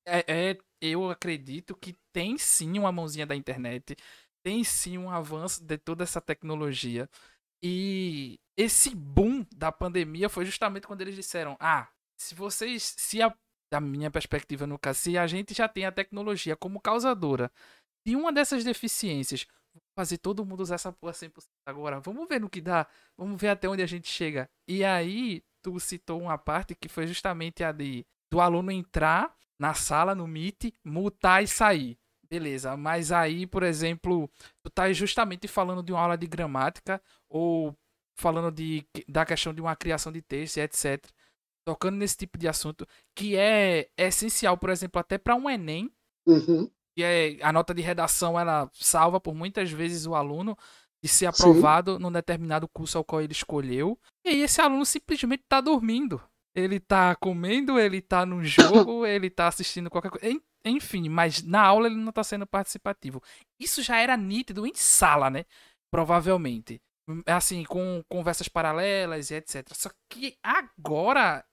é, é eu acredito que tem sim uma mãozinha da internet, tem sim um avanço de toda essa tecnologia. E esse boom da pandemia foi justamente quando eles disseram: ah, se vocês, se a, da minha perspectiva no caso, se a gente já tem a tecnologia como causadora de uma dessas deficiências, fazer todo mundo usar essa porra 100% agora. Vamos ver no que dá. Vamos ver até onde a gente chega. E aí, tu citou uma parte que foi justamente a de do aluno entrar na sala, no Meet, mutar e sair. Beleza, mas aí, por exemplo, tu tá justamente falando de uma aula de gramática ou falando de, da questão de uma criação de texto, etc. Tocando nesse tipo de assunto que é, é essencial, por exemplo, até para um Enem. Uhum e é, a nota de redação ela salva por muitas vezes o aluno de ser aprovado Sim. num determinado curso ao qual ele escolheu. E aí esse aluno simplesmente está dormindo. Ele está comendo, ele está no [laughs] jogo, ele está assistindo qualquer coisa. Enfim, mas na aula ele não está sendo participativo. Isso já era nítido em sala, né? Provavelmente. Assim, com conversas paralelas e etc. Só que agora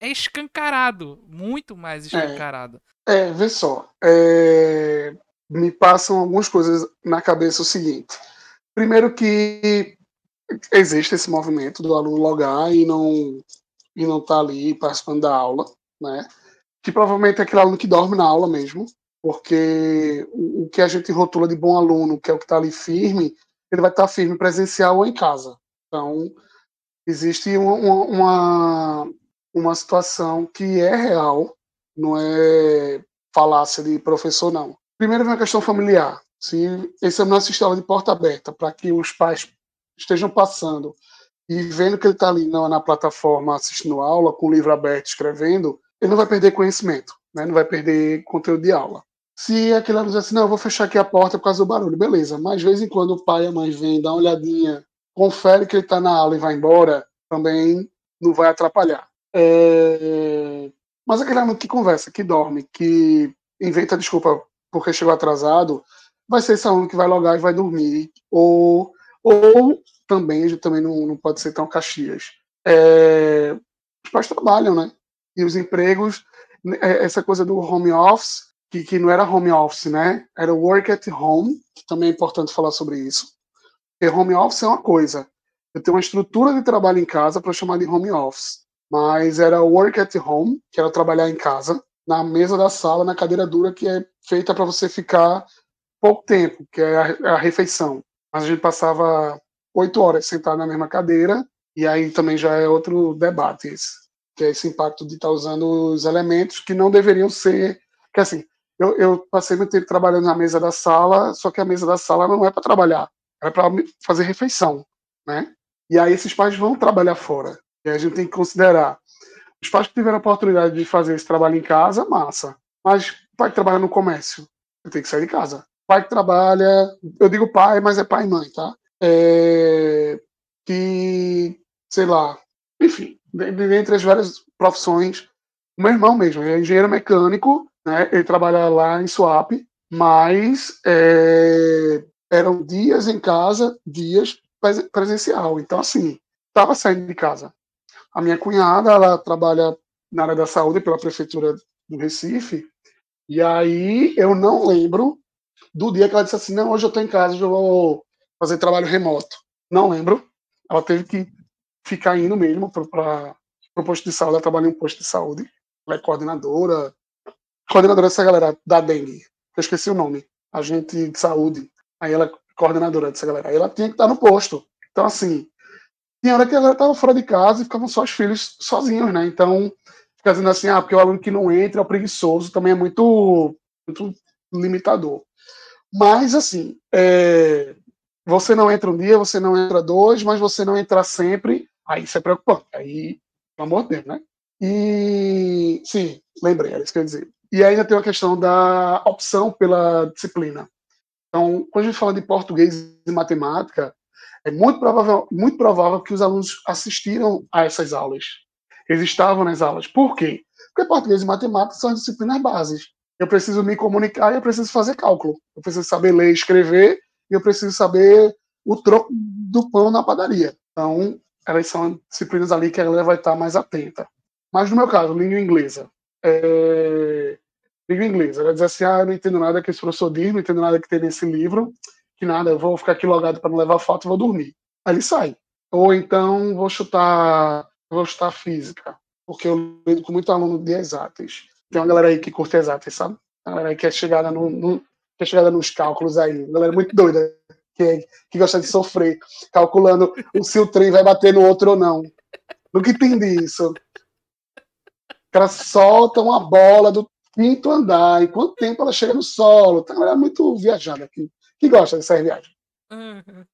é escancarado, muito mais é. escancarado. É, é vê só. É, me passam algumas coisas na cabeça o seguinte. Primeiro que existe esse movimento do aluno logar e não e não tá ali participando da aula, né? Que provavelmente é aquele aluno que dorme na aula mesmo, porque o, o que a gente rotula de bom aluno, que é o que está ali firme, ele vai estar tá firme presencial ou em casa. Então, existe uma, uma, uma situação que é real, não é falácia de professor, não. Primeiro vem a questão familiar. Se aluno assiste aula de porta aberta para que os pais estejam passando e vendo que ele está ali na, na, plataforma assistindo aula, com o livro aberto, escrevendo, ele não vai perder conhecimento. né? não vai perder conteúdo de aula. Se aquele aluno diz assim, não, eu vou fechar aqui a porta por causa do barulho, beleza. Mas de vez em quando o pai e a mãe vêm, dá uma olhadinha, confere que ele está na aula e vai embora, também não vai atrapalhar. É... Mas aquele aluno que conversa, que dorme, que inventa desculpa porque chegou atrasado, vai ser esse aluno que vai logar e vai dormir. Ou, ou também, também não, não pode ser tão caxias. É... Os pais trabalham, né? E os empregos, é, essa coisa do home office, que, que não era home office, né? Era work at home, que também é importante falar sobre isso. Porque home office é uma coisa. Eu tenho uma estrutura de trabalho em casa para chamar de home office. Mas era work at home, que era trabalhar em casa, na mesa da sala, na cadeira dura, que é feita para você ficar pouco tempo, que é a, é a refeição. Mas a gente passava oito horas sentado na mesma cadeira, e aí também já é outro debate esse, que é esse impacto de estar tá usando os elementos que não deveriam ser. Que assim, eu, eu, passei muito tempo trabalhando na mesa da sala, só que a mesa da sala não é para trabalhar, é para fazer refeição, né? E aí esses pais vão trabalhar fora. A gente tem que considerar os pais que tiveram a oportunidade de fazer esse trabalho em casa, massa. Mas pai que trabalha no comércio, tem que sair de casa. Pai que trabalha, eu digo pai, mas é pai e mãe, tá? É, que, sei lá, enfim, dentre as várias profissões, o meu irmão mesmo, é engenheiro mecânico, né? Ele trabalha lá em Swap, mas é, eram dias em casa, dias presencial. Então, assim, estava saindo de casa. A minha cunhada, ela trabalha na área da saúde pela prefeitura do Recife, e aí eu não lembro do dia que ela disse assim, não, hoje eu estou em casa, eu vou fazer trabalho remoto. Não lembro. Ela teve que ficar indo mesmo para o posto de saúde, ela trabalha em um posto de saúde. Ela é coordenadora, coordenadora dessa galera da dengue. Eu esqueci o nome. Agente de saúde. Aí ela é coordenadora dessa galera. Aí ela tinha que estar no posto. Então, assim, tinha hora que ela estava fora de casa e ficavam só os filhos sozinhos, né? Então, fica dizendo assim, ah, porque o aluno que não entra é o preguiçoso, também é muito, muito limitador. Mas, assim, é, você não entra um dia, você não entra dois, mas você não entra sempre, aí isso é preocupante. Aí, pelo amor de Deus, né? E, sim, lembrei, era isso que eu ia dizer. E ainda tem a questão da opção pela disciplina. Então, quando a gente fala de português e matemática, é muito provável, muito provável que os alunos assistiram a essas aulas. Eles estavam nas aulas. Por quê? Porque português e matemática são as disciplinas bases. Eu preciso me comunicar e eu preciso fazer cálculo. Eu preciso saber ler e escrever e eu preciso saber o troco do pão na padaria. Então, elas são disciplinas ali que a galera vai estar mais atenta. Mas no meu caso, língua inglesa. É língua inglesa. Ela diz assim: ah, eu não entendo nada que esse professor diz, não entendo nada que tem nesse livro, que nada, eu vou ficar aqui logado para não levar foto e vou dormir. Aí ele sai. Ou então vou chutar, vou chutar física, porque eu lido com muito aluno de exatas. Tem uma galera aí que curte exatas, sabe? A galera aí que é chegada, no, no, que é chegada nos cálculos aí. Uma galera muito doida, que, que gosta de sofrer, calculando se o trem vai bater no outro ou não. Nunca entendi isso. O cara solta uma bola do quinto andar. Em quanto tempo ela chega no solo? Então, ela é muito viajada aqui. Que gosta dessa viagem. Uhum.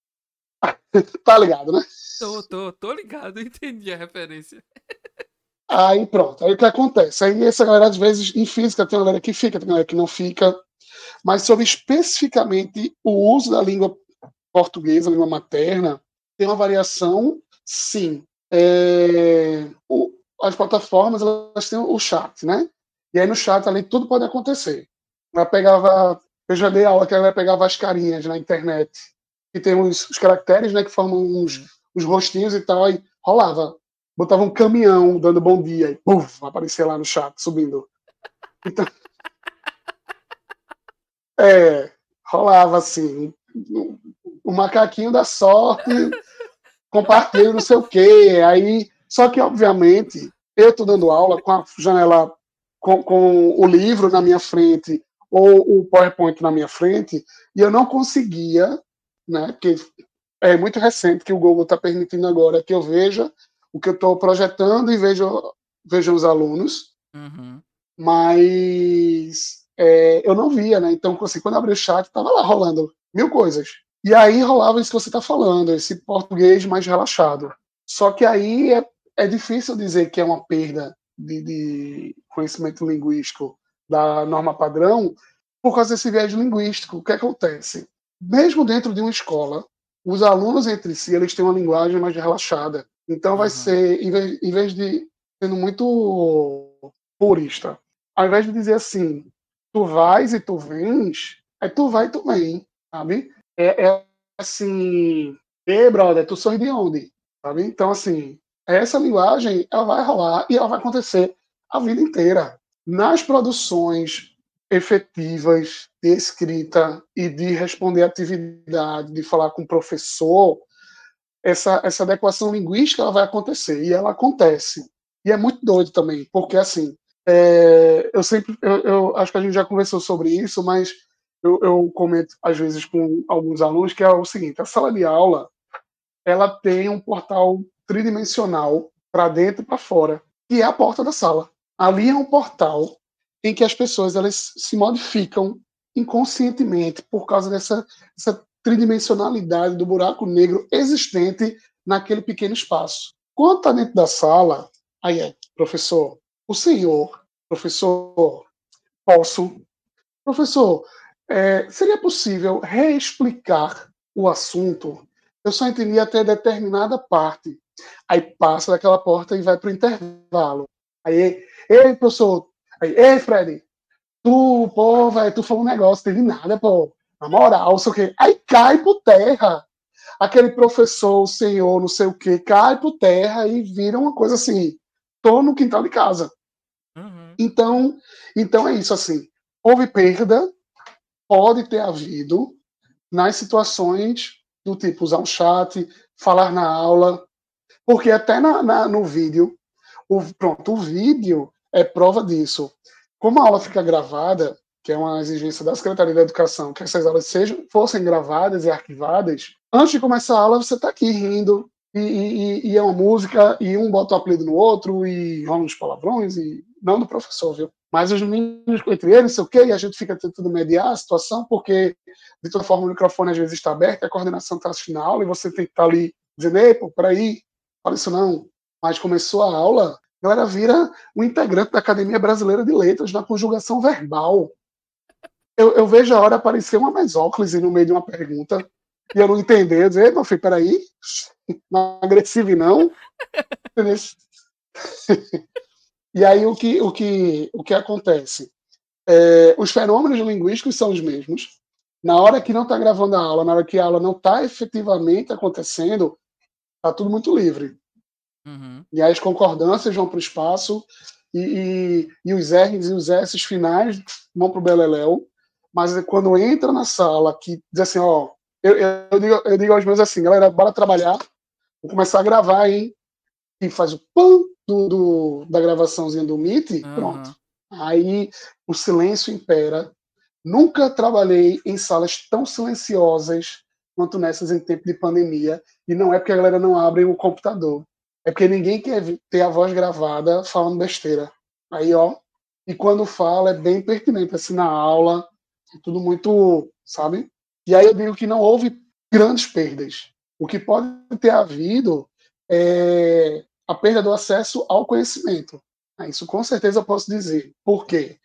[laughs] tá ligado, né? Tô, tô, tô ligado, [laughs] entendi a referência. Aí pronto, aí o que acontece? Aí essa galera, às vezes, em física, tem uma galera que fica, tem uma galera que não fica. Mas sobre especificamente o uso da língua portuguesa, língua materna, tem uma variação, sim. É, o, as plataformas elas têm o chat, né? E aí no chat ali tudo pode acontecer. Ela pegava, eu já dei aula que ela pegava as carinhas na internet, que tem os, os caracteres, né, que formam uns, os rostinhos e tal, e rolava. Botava um caminhão dando bom dia e puf, aparecia lá no chat, subindo. Então, [laughs] é, rolava assim, o macaquinho da sorte, compartilha não sei o quê. Aí, só que, obviamente, eu estou dando aula com a janela com, com o livro na minha frente ou o PowerPoint na minha frente e eu não conseguia, né? Porque é muito recente que o Google está permitindo agora que eu veja o que eu estou projetando e veja veja os alunos, uhum. mas é, eu não via, né? Então, assim, quando abri o chat, estava lá rolando mil coisas. E aí rolava isso que você está falando, esse português mais relaxado. Só que aí é, é difícil dizer que é uma perda de, de conhecimento linguístico da norma padrão por causa desse viés linguístico. O que acontece? Mesmo dentro de uma escola, os alunos entre si eles têm uma linguagem mais relaxada. Então vai uhum. ser, em vez, em vez de sendo muito purista, ao invés de dizer assim, tu vais e tu vens, é tu vai e tu vem, sabe? É, é assim, e brother, tu sou de onde? Sabe? Então, assim, essa linguagem ela vai rolar e ela vai acontecer a vida inteira. Nas produções efetivas de escrita e de responder atividade, de falar com o professor, essa, essa adequação linguística ela vai acontecer e ela acontece. E é muito doido também, porque assim, é, eu sempre, eu, eu, acho que a gente já conversou sobre isso, mas eu, eu comento às vezes com alguns alunos que é o seguinte: a sala de aula ela tem um portal tridimensional para dentro e para fora, que é a porta da sala. Ali é um portal em que as pessoas elas se modificam inconscientemente por causa dessa, dessa tridimensionalidade do buraco negro existente naquele pequeno espaço. Quando está dentro da sala, aí é, professor, o senhor, professor, posso, professor, é, seria possível reexplicar o assunto? Eu só entendi até determinada parte. Aí passa daquela porta e vai para o intervalo. Aí, ei, professor, aí, ei, Fred, tu, pô, velho, tu falou um negócio, teve nada, pô, na moral, sei o quê. Aí cai por terra. Aquele professor, o senhor, não sei o quê, cai por terra e vira uma coisa assim, tô no quintal de casa. Uhum. Então, então é isso, assim, houve perda, pode ter havido nas situações do tipo usar um chat, falar na aula, porque até na, na, no vídeo, o, pronto, o vídeo é prova disso. Como a aula fica gravada, que é uma exigência da Secretaria da Educação, que essas aulas sejam, fossem gravadas e arquivadas, antes de começar a aula, você está aqui rindo, e, e, e, é uma música, e um bota o apelido no outro, e rola uns palavrões, e não do professor, viu? Mas os meninos entre eles, sei o quê, e a gente fica tentando mediar a situação, porque de toda forma o microfone às vezes está aberto, a coordenação está assistindo a aula, e você tem que estar tá ali dizendo, ei, pô, peraí, fala isso não. Mas começou a aula, a galera vira um integrante da Academia Brasileira de Letras na conjugação verbal. Eu, eu vejo a hora aparecer uma mesóclise no meio de uma pergunta, e eu não entender, eu dizer, meu filho, peraí, [laughs] não é agressivo não. [laughs] e aí o que, o que, o que acontece? É, os fenômenos linguísticos são os mesmos. Na hora que não está gravando a aula, na hora que a aula não está efetivamente acontecendo, está tudo muito livre. Uhum. E aí as concordâncias vão para o espaço e, e, e, os R's e os S's finais vão para o Beleléu. Mas quando entra na sala, que diz assim, ó, eu, eu, digo, eu digo aos meus assim, galera, bora trabalhar, vou começar a gravar, hein? E faz o pam do, do da gravaçãozinha do Meet, uhum. pronto. Aí o silêncio impera. Nunca trabalhei em salas tão silenciosas quanto nessas em tempo de pandemia. E não é porque a galera não abre o computador. É porque ninguém quer ter a voz gravada falando besteira. Aí, ó. E quando fala, é bem pertinente, assim, na aula. É tudo muito, sabe? E aí eu digo que não houve grandes perdas. O que pode ter havido é a perda do acesso ao conhecimento. Isso com certeza eu posso dizer. Por quê?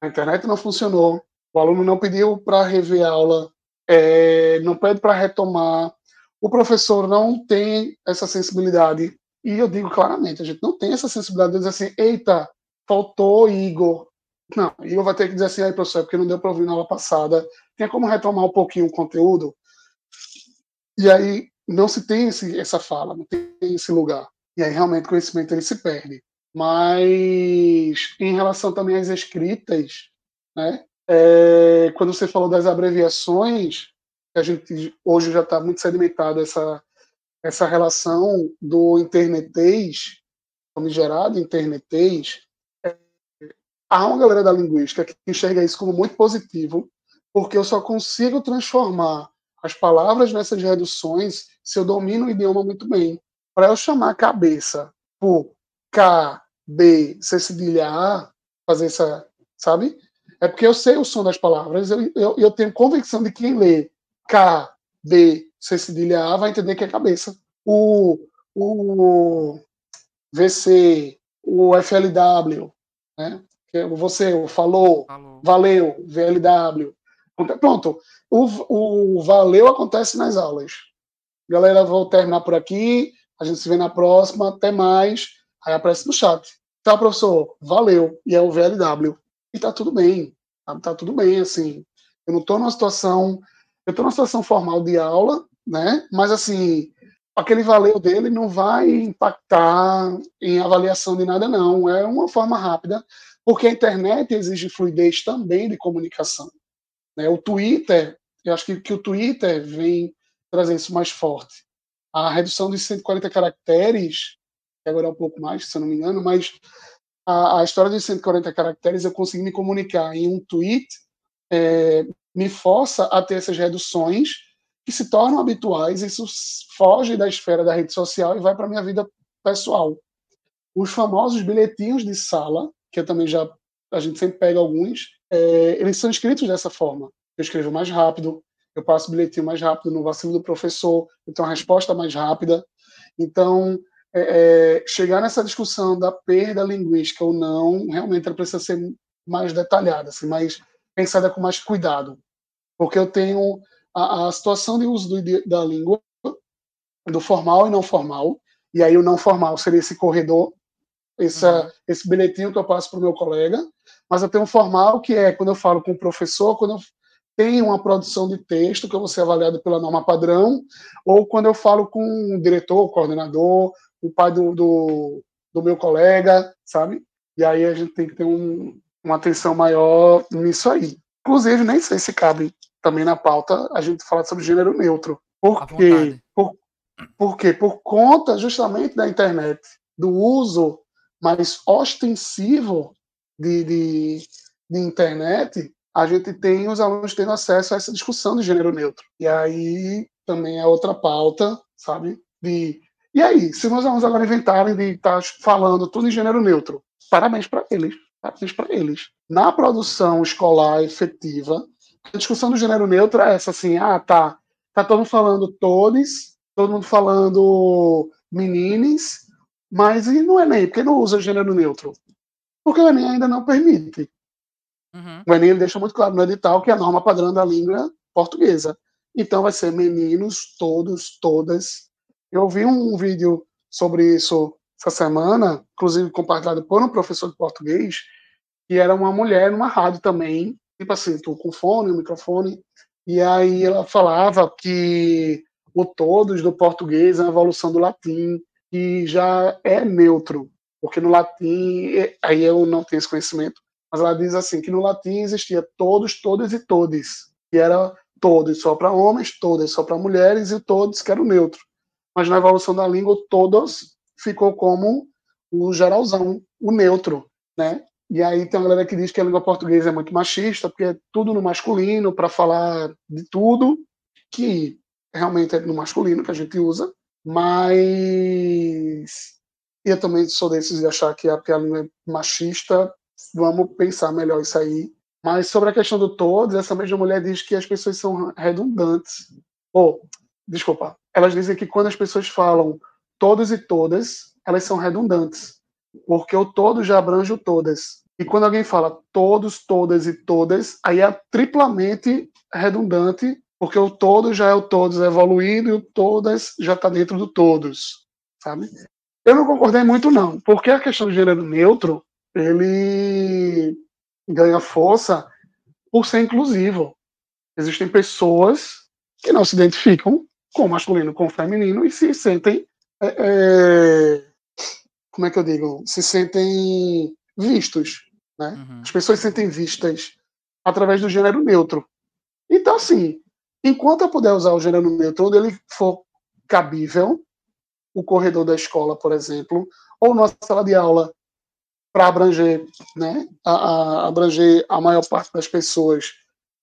A internet não funcionou, o aluno não pediu para rever a aula, é, não pede para retomar, o professor não tem essa sensibilidade. E eu digo claramente, a gente não tem essa sensibilidade de dizer assim, eita, faltou Igor. Não, Igor vai ter que dizer assim, aí, professor, é porque não deu para ouvir na aula passada, tem como retomar um pouquinho o conteúdo? E aí não se tem esse, essa fala, não tem esse lugar. E aí realmente o conhecimento ele se perde. Mas em relação também às escritas, né? É, quando você falou das abreviações, a gente hoje já está muito sedimentado essa essa relação do internetês, gerado internetês, é, há uma galera da linguística que enxerga isso como muito positivo, porque eu só consigo transformar as palavras nessas reduções se eu domino o idioma muito bem. Para eu chamar cabeça por K, B, C cedilha A, fazer essa, sabe? É porque eu sei o som das palavras, eu, eu, eu tenho convicção de que quem lê K, B, C cedilha A vai entender que é cabeça. O, o VC, o FLW, né? Você, falou, falou, valeu, VLW. Pronto, o, o valeu acontece nas aulas. Galera, vou terminar por aqui. A gente se vê na próxima. Até mais. Aí aparece no chat. Tá, professor? Valeu. E é o VLW. E tá tudo bem. Tá, tá tudo bem, assim. Eu não tô numa situação. Eu tô numa situação formal de aula, né? Mas, assim, aquele valeu dele não vai impactar em avaliação de nada, não. É uma forma rápida, porque a internet exige fluidez também de comunicação. Né? O Twitter, eu acho que, que o Twitter vem trazer isso mais forte. A redução de 140 caracteres, que agora é um pouco mais, se eu não me engano, mas a, a história dos 140 caracteres, eu consegui me comunicar em um tweet, é, me força a ter essas reduções que se tornam habituais, isso foge da esfera da rede social e vai para a minha vida pessoal. Os famosos bilhetinhos de sala, que eu também já a gente sempre pega alguns, é, eles são escritos dessa forma. Eu escrevo mais rápido, eu passo o bilhetinho mais rápido no vacilo do professor, tenho uma resposta mais rápida. Então, é, é, chegar nessa discussão da perda linguística ou não, realmente ela precisa ser mais detalhada, assim, mais pensada com mais cuidado. Porque eu tenho a, a situação de uso do, da língua, do formal e não formal, e aí o não formal seria esse corredor, essa, uhum. esse bilhetinho que eu passo para o meu colega, mas eu tenho um formal que é quando eu falo com o professor, quando eu tenho uma produção de texto que eu vou ser avaliado pela norma padrão, ou quando eu falo com o diretor, o coordenador, o pai do, do, do meu colega, sabe? E aí a gente tem que ter um, uma atenção maior nisso aí. Inclusive, nem sei se cabe também na pauta a gente falar sobre gênero neutro. Por quê? Por, por quê? Por conta justamente da internet, do uso mais ostensivo de, de, de internet, a gente tem os alunos tendo acesso a essa discussão de gênero neutro. E aí também é outra pauta, sabe? De e aí, se meus alunos agora inventarem de estar falando tudo em gênero neutro, parabéns para eles. Parabéns para eles. Na produção escolar efetiva, a discussão do gênero neutro é essa, assim, ah, tá, tá todo mundo falando todos, todo mundo falando meninos, mas e no Enem, por que não usa gênero neutro? Porque o Enem ainda não permite. Uhum. O Enem deixa muito claro no edital que é a norma padrão da língua portuguesa. Então vai ser meninos, todos, todas. Eu vi um vídeo sobre isso essa semana, inclusive compartilhado por um professor de português, que era uma mulher numa rádio também, tipo assim, tô com fone, o microfone, e aí ela falava que o todos do português é uma evolução do latim, que já é neutro, porque no latim, aí eu não tenho esse conhecimento, mas ela diz assim, que no latim existia todos, todas e todes, que era todos só para homens, todas só para mulheres e todos que era o neutro. Mas na evolução da língua, todos ficou como o geralzão, o neutro, né? E aí tem uma galera que diz que a língua portuguesa é muito machista, porque é tudo no masculino, para falar de tudo, que realmente é no masculino que a gente usa, mas eu também sou desses de achar que a, que a língua é machista, vamos pensar melhor isso aí. Mas sobre a questão do todos, essa mesma mulher diz que as pessoas são redundantes. Ou, oh, desculpa, elas dizem que quando as pessoas falam todos e todas, elas são redundantes, porque o todo já abrange o todas. E quando alguém fala todos, todas e todas, aí é triplamente redundante, porque o todo já é o todos evoluído e o todas já está dentro do todos, sabe? Eu não concordei muito não, porque a questão do gênero neutro, ele ganha força por ser inclusivo. Existem pessoas que não se identificam com masculino, com feminino e se sentem é, é, como é que eu digo, se sentem vistos, né? Uhum. As pessoas se sentem vistas através do gênero neutro. Então, assim, enquanto eu puder usar o gênero neutro onde ele for cabível, o corredor da escola, por exemplo, ou nossa sala de aula para abranger, né, a, a, abranger a maior parte das pessoas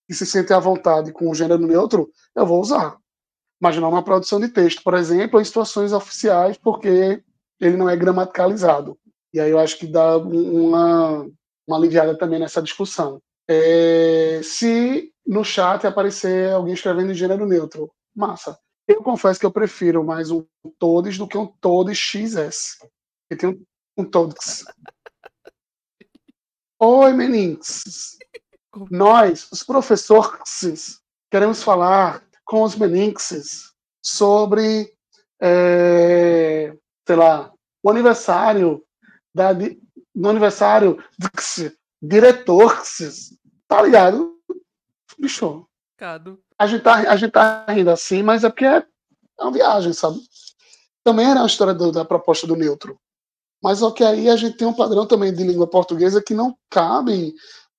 que se sentem à vontade com o gênero neutro, eu vou usar. Imaginar uma produção de texto, por exemplo, em situações oficiais, porque ele não é gramaticalizado. E aí eu acho que dá uma, uma aliviada também nessa discussão. É, se no chat aparecer alguém escrevendo em gênero neutro, massa. Eu confesso que eu prefiro mais um todos do que um todos XS. Porque tem um, todos. Oi, meninxes. Nós, os professores, queremos falar com os meninxes sobre, é, sei lá, o aniversário da, no aniversário diretor, tá ligado? Bicho. A gente, tá, a gente tá rindo assim, mas é porque é, é uma viagem, sabe? Também era a história do, da proposta do neutro. Mas só que aí a gente tem um padrão também de língua portuguesa que não cabem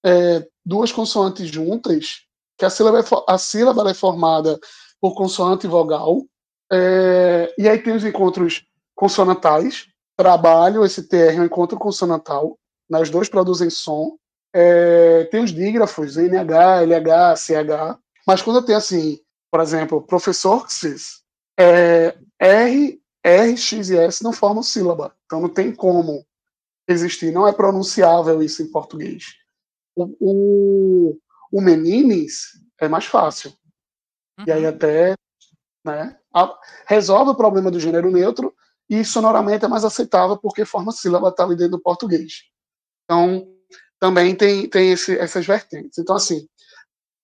é, duas consoantes juntas, que a sílaba, é, a sílaba é formada por consoante e vogal, é, e aí tem os encontros consonantais, trabalho, esse TR um encontro consonantal, nas duas produzem som, é, tem os dígrafos, NH, LH, CH, mas quando tem assim, por exemplo, professor é, R, R, X e S não formam sílaba, então não tem como existir, não é pronunciável isso em português. O, o, o menines é mais fácil. Uhum. E aí uhum. até né, a, resolve o problema do gênero neutro e sonoramente é mais aceitável porque forma sílaba está ali dentro do português. Então, também tem, tem esse, essas vertentes. Então, assim,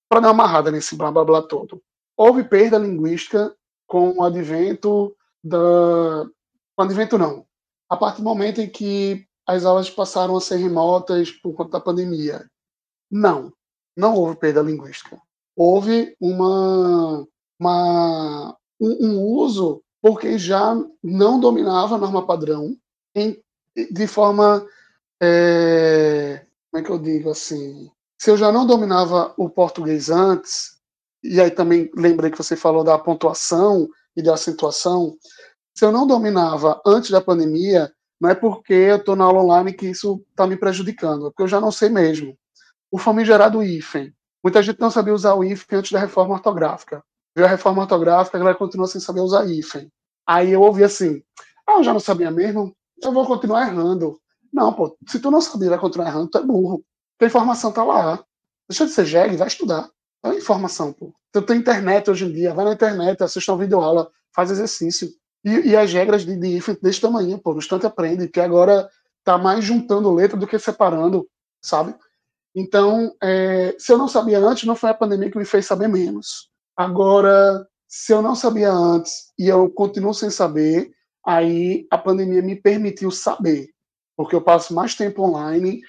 para dar uma amarrada nesse blá blá blá todo, houve perda linguística com o advento da. Com o advento, não. A partir do momento em que as aulas passaram a ser remotas por conta da pandemia. Não, não houve perda linguística. Houve uma, uma um, um uso porque já não dominava a norma padrão em, de forma. É, como é que eu digo assim? Se eu já não dominava o português antes, e aí também lembrei que você falou da pontuação e da acentuação, se eu não dominava antes da pandemia, não é porque eu estou na aula online que isso está me prejudicando, é porque eu já não sei mesmo. O famigerado hífen. Muita gente não sabia usar o hífen antes da reforma ortográfica veio a reforma ortográfica, a galera continua sem saber usar hífen. Aí eu ouvi assim, ah, eu já não sabia mesmo, eu vou continuar errando. Não, pô, se tu não sabia, vai continuar errando, tu é burro. A informação tá lá. Deixa de ser jegue, vai estudar. É informação, pô. Tu tem internet hoje em dia, vai na internet, assista uma videoaula, faz exercício. E, e as regras de, de hífen desse tamanho, pô, no instante aprende, que agora tá mais juntando letra do que separando, sabe? Então, é, se eu não sabia antes, não foi a pandemia que me fez saber menos. Agora, se eu não sabia antes e eu continuo sem saber, aí a pandemia me permitiu saber, porque eu passo mais tempo online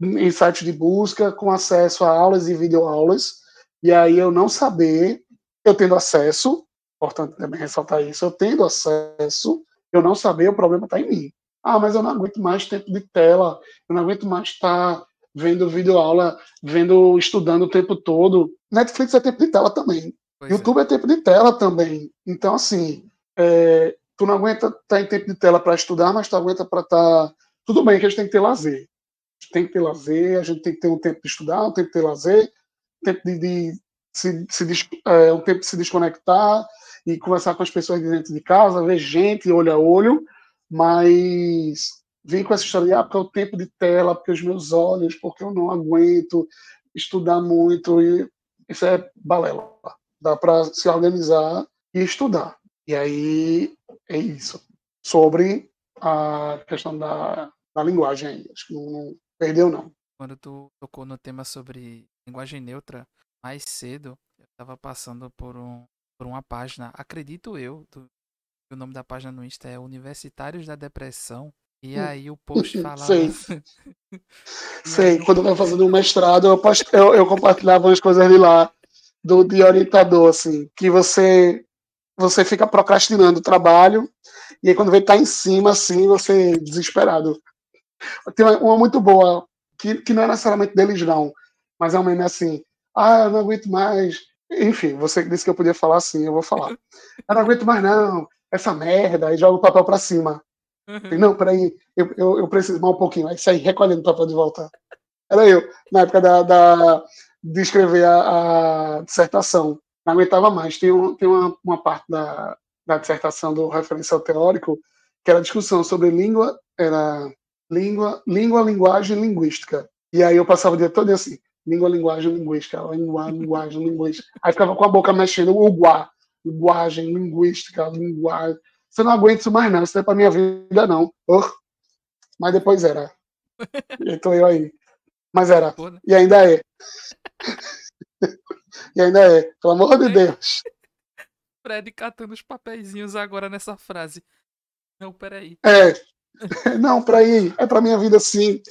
em sites de busca, com acesso a aulas e videoaulas, e aí eu não saber, eu tendo acesso, importante também ressaltar isso, eu tendo acesso, eu não saber, o problema está em mim. Ah, mas eu não aguento mais tempo de tela, eu não aguento mais estar tá vendo videoaula, vendo, estudando o tempo todo. Netflix é tempo de tela também. Pois YouTube é. é. tempo de tela também. Então, assim, é, tu não aguenta estar tá em tempo de tela para estudar, mas tu aguenta para estar. Tá... Tudo bem que a gente tem que ter lazer. A gente tem que ter lazer, a gente tem que ter um tempo de estudar, um tempo de ter lazer, um tempo de, de se, se é, um tempo de se desconectar e conversar com as pessoas de dentro de casa, ver gente olho a olho, mas vem com essa história de ah, porque é o tempo de tela, porque os meus olhos, porque eu não aguento estudar muito, e isso é balela dá para se organizar e estudar. E aí é isso. Sobre a questão da, da linguagem aí. Acho que não, não perdeu, não. Quando tu tocou no tema sobre linguagem neutra, mais cedo, eu estava passando por, um, por uma página, acredito eu, do, o nome da página no Insta é Universitários da Depressão. E hum. aí o post [laughs] falava. Sei. [laughs] Sei, quando eu estava fazendo um mestrado, eu, post... eu, eu compartilhava umas coisas de lá do de orientador, assim, que você você fica procrastinando o trabalho e aí quando vê tá em cima, assim, você desesperado. Tem uma, uma, muito boa, que, que não é necessariamente deles não, mas é um meme assim, ah, eu não aguento mais. Enfim, você disse que eu podia falar assim, eu vou falar. Eu não aguento mais não, essa merda, e joga o papel para cima. Uhum. Não, peraí, eu, eu, eu preciso mais um pouquinho. Aí sair recolhendo o papel de volta. Era eu, na época da, da, de escrever a, a dissertação. Não aguentava mais. Tem, um, tem uma, uma parte da, da dissertação do referencial teórico que era discussão sobre língua, era língua, língua, linguagem, linguística. E aí eu passava o dia todo assim, língua, linguagem, linguística, língua, linguagem, linguística. Aí ficava com a boca mexendo, o guá, linguagem, linguística, linguagem. Você não aguenta isso mais não, isso não é pra minha vida não. Oh. Mas depois era. [laughs] Então eu aí. Mas era. Né? E ainda é. e ainda é. Pelo amor de É. Deus. Fred catando os papeizinhos agora nessa frase. Não, peraí. É. [laughs] Não, ir. É pra minha vida sim.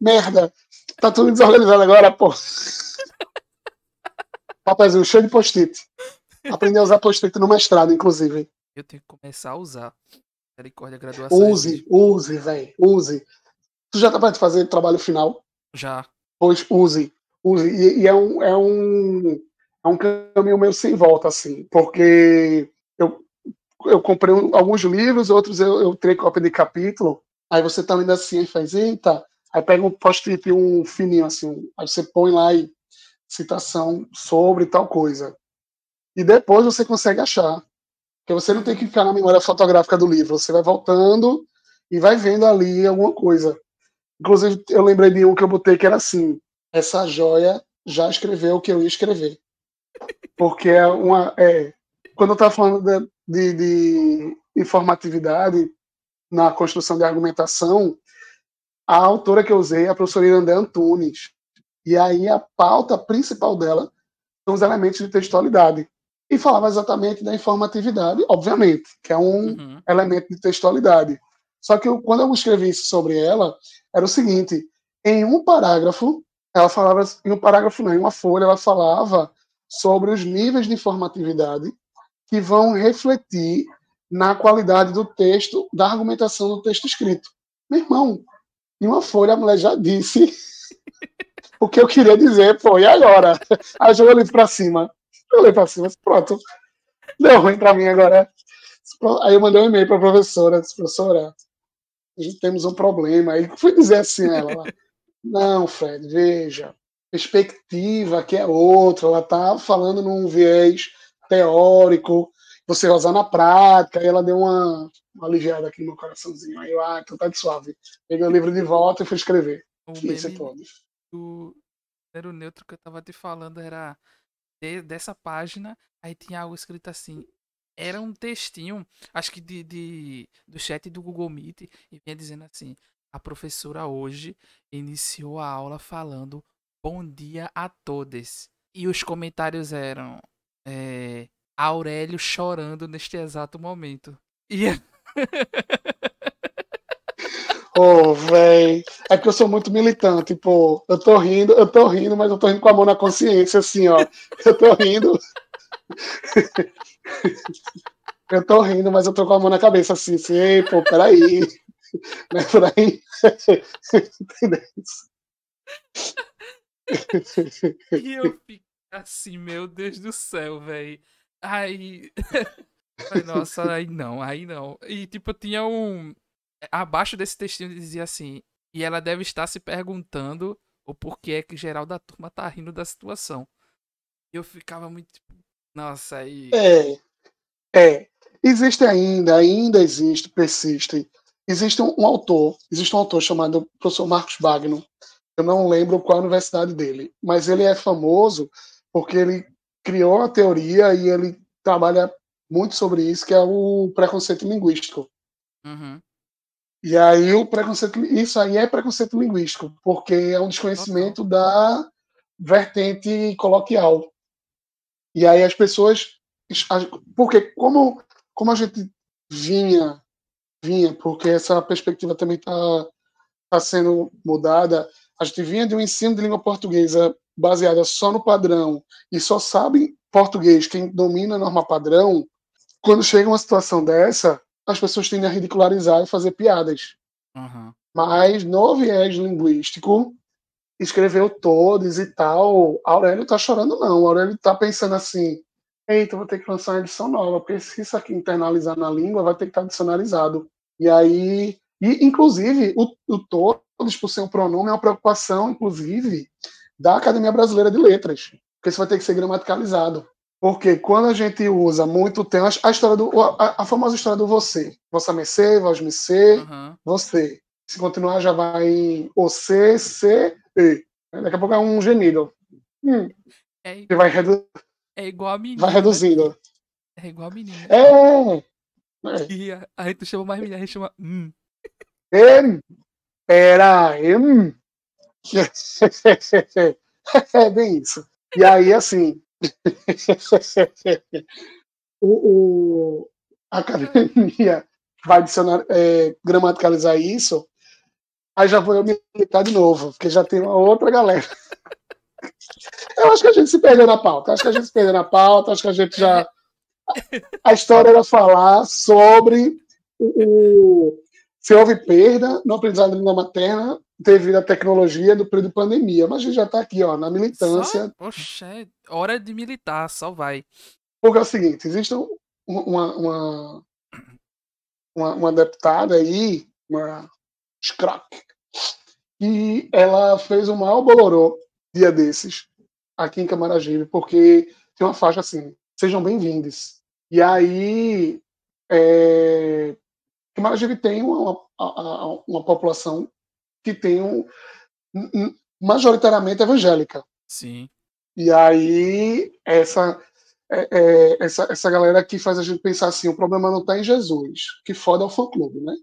Merda. Tá tudo desorganizado agora, pô. Papelzinho cheio de post-it. Aprendi a usar post-it no mestrado, inclusive. Eu tenho que começar a usar. Misericórdia, graduação. Use, use, velho. Use. Tu já tá pra fazer trabalho final? Já. Pois use. Use. E, e é, um, é, um, é um caminho meio sem volta, assim. Porque eu, eu comprei um- alguns livros, outros eu, eu tirei cópia de capítulo. Aí você tá lendo assim e faz, eita. Aí pega um post-it, um fininho assim. Aí você põe lá e citação sobre tal coisa. E depois você consegue achar. Porque você não tem que ficar na memória fotográfica do livro. Você vai voltando e vai vendo ali alguma coisa. Inclusive, eu lembrei de um que eu botei que era assim: essa joia já escreveu o que eu ia escrever. Porque é uma. É, quando eu estava falando de, de, de informatividade na construção de argumentação, a autora que eu usei é a professora Irandé Antunes. E aí a pauta principal dela são os elementos de textualidade. E falava exatamente da informatividade, obviamente, que é um, Uhum. elemento de textualidade. Só que eu, quando eu escrevi isso sobre ela, era o seguinte: em um parágrafo, ela falava, em um parágrafo não, em uma folha, ela falava sobre os níveis de informatividade que vão refletir na qualidade do texto, da argumentação do texto escrito. Meu irmão, em uma folha a mulher já disse [laughs] o que eu queria dizer, pô, e agora? Aí eu joguei o livro pra cima. Eu olhei pra cima, pronto. Deu ruim pra mim agora. Aí eu mandei um e-mail pra professora, disse, professora, a temos um problema. Aí fui dizer assim a ela, não, Fred, veja, perspectiva que é outra, ela tá falando num viés teórico, você vai usar na prática, aí ela deu uma, uma aliviada aqui no meu coraçãozinho. Aí eu, ah, então tá de suave. Peguei o livro de volta e fui escrever. O Isso é todo. do era o neutro que eu tava te falando era de- dessa página, aí tinha algo escrito assim. Era um textinho, acho que de, de- do chat do Google Meet, e vinha dizendo assim: a professora hoje iniciou a aula falando bom dia a todos. E os comentários eram é, Aurélio chorando neste exato momento. E [laughs] Ô, véi. É porque eu sou muito militante, pô. Eu tô rindo, eu tô rindo, mas eu tô rindo com a mão na consciência, assim, ó. Eu tô rindo. Eu tô rindo, mas eu tô com a mão na cabeça, assim, assim, ei, pô, peraí. [laughs] Não é por aí. Entendeu? [laughs] E eu fico assim, meu Deus do céu, velho. Aí. [laughs] Nossa, aí não, aí não. E tipo, tinha um. Abaixo desse textinho dizia assim. E ela deve estar se perguntando o porquê é que geral da turma tá rindo da situação. Eu ficava muito tipo. Nossa, aí. É, é. Existe ainda, ainda existe, persiste. Existe um, autor, existe um autor chamado professor Marcos Bagno. Eu não lembro qual a universidade dele, mas ele é famoso porque ele criou a teoria e ele trabalha muito sobre isso, que é o preconceito linguístico. Uhum. E aí o preconceito, isso aí é preconceito linguístico, porque é um desconhecimento da vertente coloquial. E aí as pessoas, porque como como a gente vinha vinha, porque essa perspectiva também está tá sendo mudada, a gente vinha de um ensino de língua portuguesa baseada só no padrão e só sabe português quem domina a norma padrão. Quando chega uma situação dessa, as pessoas tendem a ridicularizar e fazer piadas. Uhum. Mas no viés linguístico, escreveu todos e tal. Aurélio tá chorando, não. Aurélio tá pensando assim: eita, vou ter que lançar uma edição nova, porque se isso aqui internalizar na língua, vai ter que estar dicionarizado. E aí, e inclusive, o, o todos, por ser um pronome, é uma preocupação, inclusive, da Academia Brasileira de Letras, porque isso vai ter que ser gramaticalizado. Porque quando a gente usa muito, tem a história do. a, a famosa história do você. Vossa mercê, vós me ser, Uhum. você. Se continuar, já vai em você, C, E. Daqui a pouco é um gemido. Hum, É, que vai, redu é igual a menina. vai né? reduzindo. É igual a menina. É! é. E a, a gente chama mais menina, a gente chama. Hum. Em, era, em. [laughs] é bem isso. E aí, assim, [laughs] o, o, a academia vai adicionar, é, gramaticalizar isso, aí já vou eu militar de novo, porque já tem uma outra galera. Eu acho que a gente se perdeu na pauta, acho que a gente se perdeu na pauta, acho que a gente já. A história era falar sobre o, se houve perda no aprendizado da língua materna devido à tecnologia do período de pandemia. Mas a gente já está aqui, ó, na militância. Só, poxa, hora de militar, só vai. Porque é o seguinte, existe uma, uma, uma, uma deputada aí, uma Scrack, e ela fez um maior bolorô dia desses, aqui em Camaragibe, porque tem uma faixa assim, sejam bem-vindos. E aí, é, Camaragibe tem uma, uma, uma população que tem um, um, majoritariamente evangélica. Sim. E aí, essa, é, é, essa, essa galera aqui faz a gente pensar assim, o problema não está em Jesus, que foda é o fã-clube, né?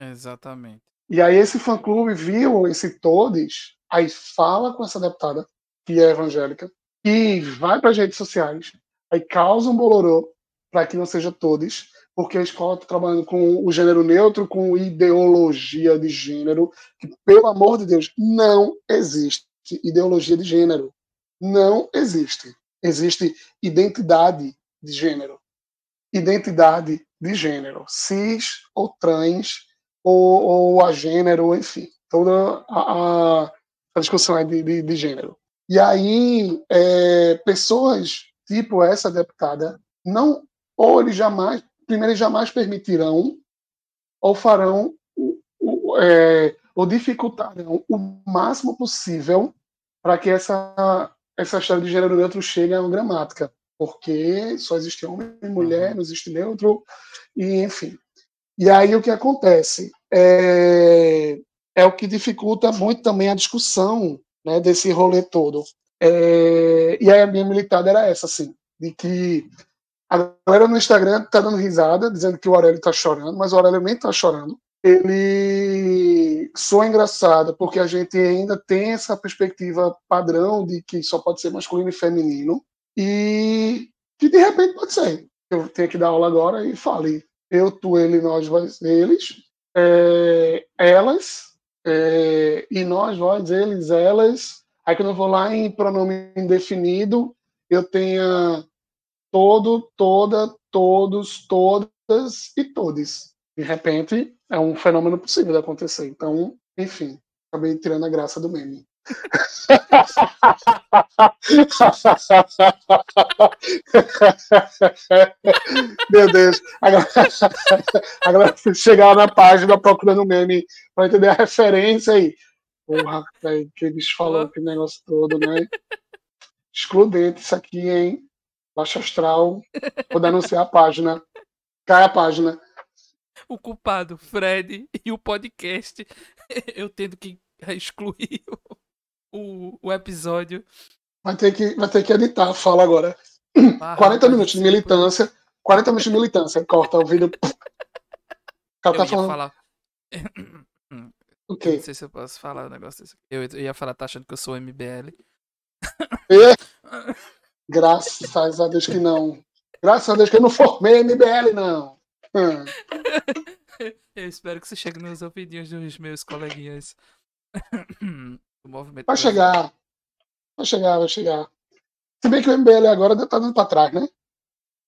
Exatamente. E aí esse fã-clube viu esse todos, aí fala com essa deputada, que é evangélica, e vai para as redes sociais, aí causa um bolorô para que não seja todos, porque a escola está trabalhando com o gênero neutro, com ideologia de gênero, que, pelo amor de Deus, não existe ideologia de gênero. Não existe. Existe identidade de gênero. Identidade de gênero. Cis ou trans, ou, ou a gênero, enfim. Toda a, a discussão é de, de, de gênero. E aí, é, pessoas tipo essa deputada, não, ou eles jamais, primeiro, eles jamais permitirão, ou farão, é, ou dificultarão o máximo possível para que essa, essa história de gênero neutro chegue uma gramática, porque só existe homem e mulher, uhum. não existe neutro, e enfim. E aí o que acontece? É, é o que dificulta muito também a discussão né, desse rolê todo. É, e aí a minha militada era essa, assim, de que a galera no Instagram tá dando risada, dizendo que o Aurélio tá chorando, mas o Aurélio nem tá chorando. Ele soa engraçado porque a gente ainda tem essa perspectiva padrão de que só pode ser masculino e feminino e que de repente pode ser. Eu tenho que dar aula agora e fale eu, tu, ele, nós, vós, eles, é, elas, é, e nós, vós, eles, elas. Aí quando eu vou lá em pronome indefinido, eu tenho todo, toda, todos, todas e todes. De repente, é um fenômeno possível de acontecer. Então, enfim, acabei tirando a graça do meme. [laughs] Meu Deus. Agora, [laughs] agora chegar lá na página procurando meme para entender a referência aí. Porra, velho, que eles falam que negócio todo, né? Excludente isso aqui, hein? Baixo astral. Vou denunciar a página. Cai a página. O culpado, Fred, e o podcast. Eu tendo que excluir o, o episódio. Vai ter, que, vai ter que editar, fala agora. Ah, [clears throat] 40 minutos de militância. 40 minutos de militância. Corta o vídeo. [laughs] O cara tá falando. Falar... [clears throat] O quê? Não sei se eu posso falar o um negócio desse. Eu ia falar, tá achando que eu sou MBL. E? [laughs] Graças a Deus que não. Graças a Deus que eu não formei MBL, não. Hum. [laughs] Eu espero que você chegue nos ouvidinhos dos meus coleguinhas [clears throat] do movimento. Vai chegar. Vai chegar, vai chegar. Se bem que o MBL agora tá dando pra trás, né?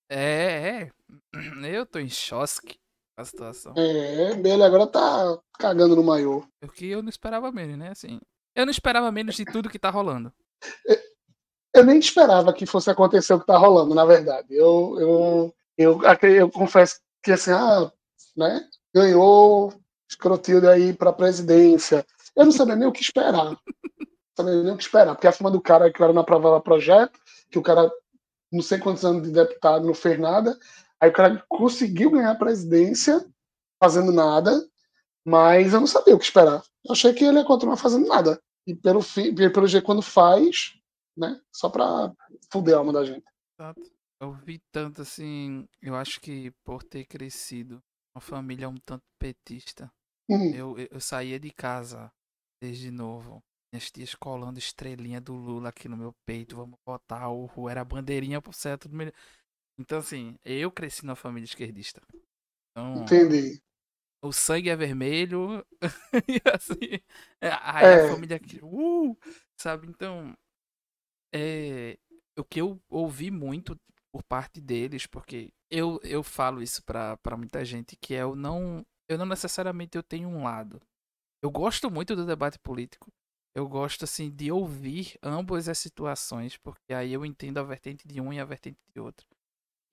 É, é. [clears throat] Eu tô em choque a situação. É, o MBL agora tá cagando no maior. O que eu não esperava menos, né? Assim, eu não esperava menos de tudo que tá rolando. Eu nem esperava que fosse acontecer o que tá rolando, na verdade. Eu, eu, eu, eu, eu confesso que assim, ah, né? Ganhou escrotilho aí pra presidência. Eu não sabia nem o que esperar. [laughs] Não sabia nem o que esperar, porque a fama do cara é que o cara não aprovava projeto, que o cara, não sei quantos anos de deputado, não fez nada. Aí o cara conseguiu ganhar a presidência fazendo nada, mas eu não sabia o que esperar. Eu achei que ele ia continuar fazendo nada. E pelo, fim, pelo jeito, quando faz, né? Só pra fuder a alma da gente. Eu vi tanto assim. Eu acho que por ter crescido uma família um tanto petista, uhum. eu, eu saía de casa desde novo. minhas tias colando estrelinha do Lula aqui no meu peito, vamos votar, o era bandeirinha pro certo do melhor. Então, assim, eu cresci numa família esquerdista. Então, Entendi. o sangue é vermelho, [laughs] e assim, é, aí a É. família aqui, uh, sabe? Então, é, o que eu ouvi muito por parte deles, porque eu, eu falo isso pra, pra muita gente, que é eu não, eu não necessariamente eu tenho um lado. Eu gosto muito do debate político, eu gosto assim de ouvir ambas as situações, porque aí eu entendo a vertente de um e a vertente de outro.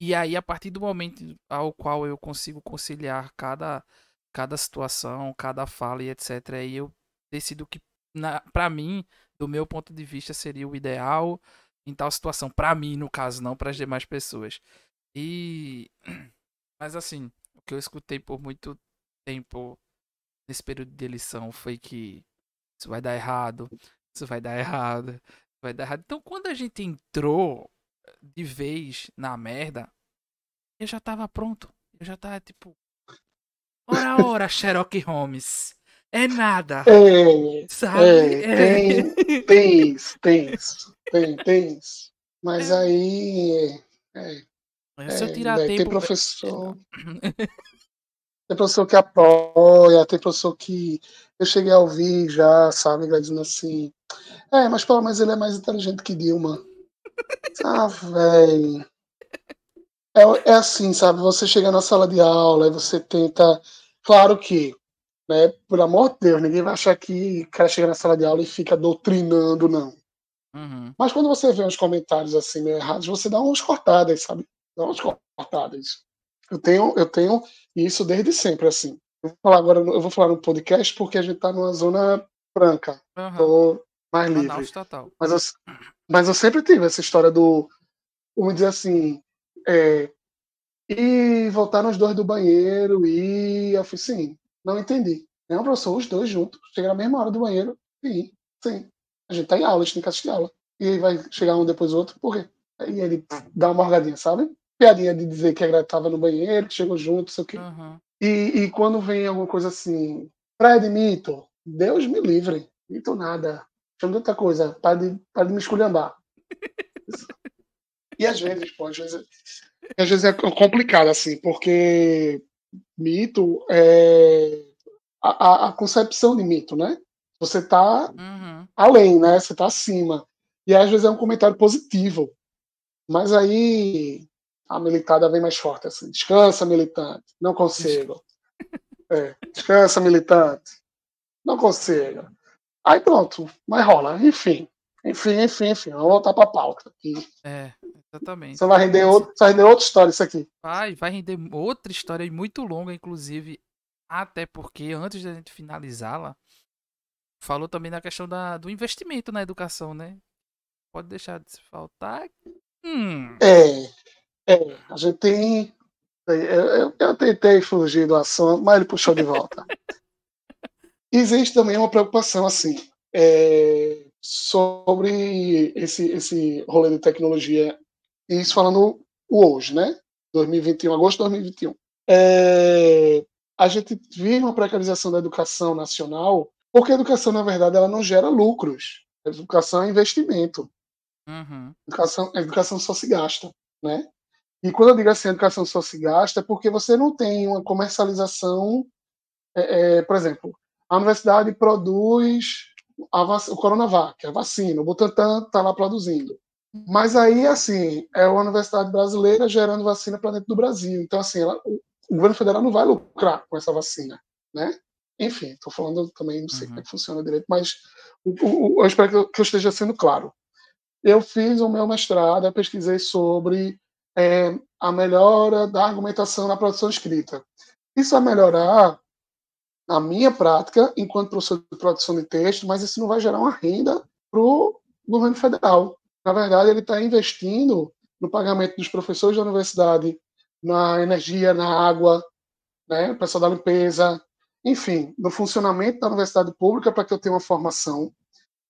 E aí, a partir do momento ao qual eu consigo conciliar cada, cada situação, cada fala e etc., aí eu decido que, na, pra mim, do meu ponto de vista, seria o ideal em tal situação. Pra mim, no caso, não para as demais pessoas. E. [clears throat] Mas assim, o que eu escutei por muito tempo nesse período de eleição foi que isso vai dar errado, isso vai dar errado, vai dar errado. Então, quando a gente entrou de vez na merda, eu já tava pronto. Eu já tava tipo. Ora, ora, Sherlock Holmes. É nada. É, Sabe? é, tem, tem isso, tem isso, tem, tem isso. Mas É. aí. É, É, Se eu é, tirar velho, tem tempo. professor. [clears throat] [laughs] Tem professor que apoia, tem professor que eu cheguei a ouvir já, sabe, dizendo assim. É, mas pelo menos ele é mais inteligente que Dilma. [laughs] Ah, velho. É, é assim, sabe? Você chega na sala de aula e você tenta. Claro que, né, por amor de Deus, ninguém vai achar que o cara chega na sala de aula e fica doutrinando, não. Uhum. Mas quando você vê uns comentários assim meio errados, você dá umas cortadas, sabe? Dá umas cortadas. Eu tenho, eu tenho isso desde sempre, assim. Eu vou falar agora, eu vou falar no podcast porque a gente tá numa zona franca. Uhum. Tô mais livre. Total. Mas eu, mas eu sempre tive essa história do, vamos dizer assim, é, e voltaram os dois do banheiro e eu fiz, sim, não entendi. Não, professor, os dois juntos, chegaram na mesma hora do banheiro, sim, sim. A gente tá em aula, a gente tem que assistir aula. E vai chegar um depois do outro, por quê? Aí ele dá uma morgadinha, sabe? Piadinha de dizer que a tava no banheiro, que chegou junto, sei o quê. Uhum. E, e quando vem alguma coisa assim, Fred, mito, Deus me livre, mito nada. Chama de outra coisa, para de, para de me esculhambar. E às vezes, pô, às vezes, às vezes é complicado, assim, porque mito é a, a, a concepção de mito, né? Você tá Uhum. além, né? Você tá acima. E às vezes é um comentário positivo. Mas aí a militada vem mais forte, assim. Descansa, militante. Não consigo. É, descansa, militante. Não consigo. Aí pronto, mas rola. Enfim. Enfim, enfim, enfim. Vamos voltar pra pauta. E É, exatamente. Você vai render, outro, vai render outra história isso aqui. Vai, vai render outra história muito longa, inclusive. Até porque, antes da gente finalizá-la, falou também da questão da, do investimento na educação, né? Pode deixar de se faltar. Hum. É, é, a gente tem. Eu, eu, tentei fugir do assunto, mas ele puxou de volta. Existe também uma preocupação assim é, sobre esse, esse rolê de tecnologia, e isso falando o hoje, né? 2021, agosto de 2021. É, a gente vive uma precarização da educação nacional, porque a educação, na verdade, ela não gera lucros. A educação é investimento. Uhum. Educação, a educação só se gasta, né? E quando eu digo assim, a educação só se gasta, é porque você não tem uma comercialização. É, é, por exemplo, a universidade produz o Coronavac, a vacina, o Butantan está lá produzindo. Mas aí, assim, é uma universidade brasileira gerando vacina para dentro do Brasil. Então, assim, ela, o, o governo federal não vai lucrar com essa vacina, né? Enfim, estou falando também, não sei Uhum. como é que funciona direito, mas o, o, eu espero que eu, que eu esteja sendo claro eu fiz o meu mestrado, eu pesquisei sobre é, a melhora da argumentação na produção escrita. Isso vai melhorar a minha prática enquanto professor de produção de texto, mas isso não vai gerar uma renda para o governo federal. Na verdade, ele está investindo no pagamento dos professores da universidade, na energia, na água, né, pessoal da limpeza, enfim, no funcionamento da universidade pública para que eu tenha uma formação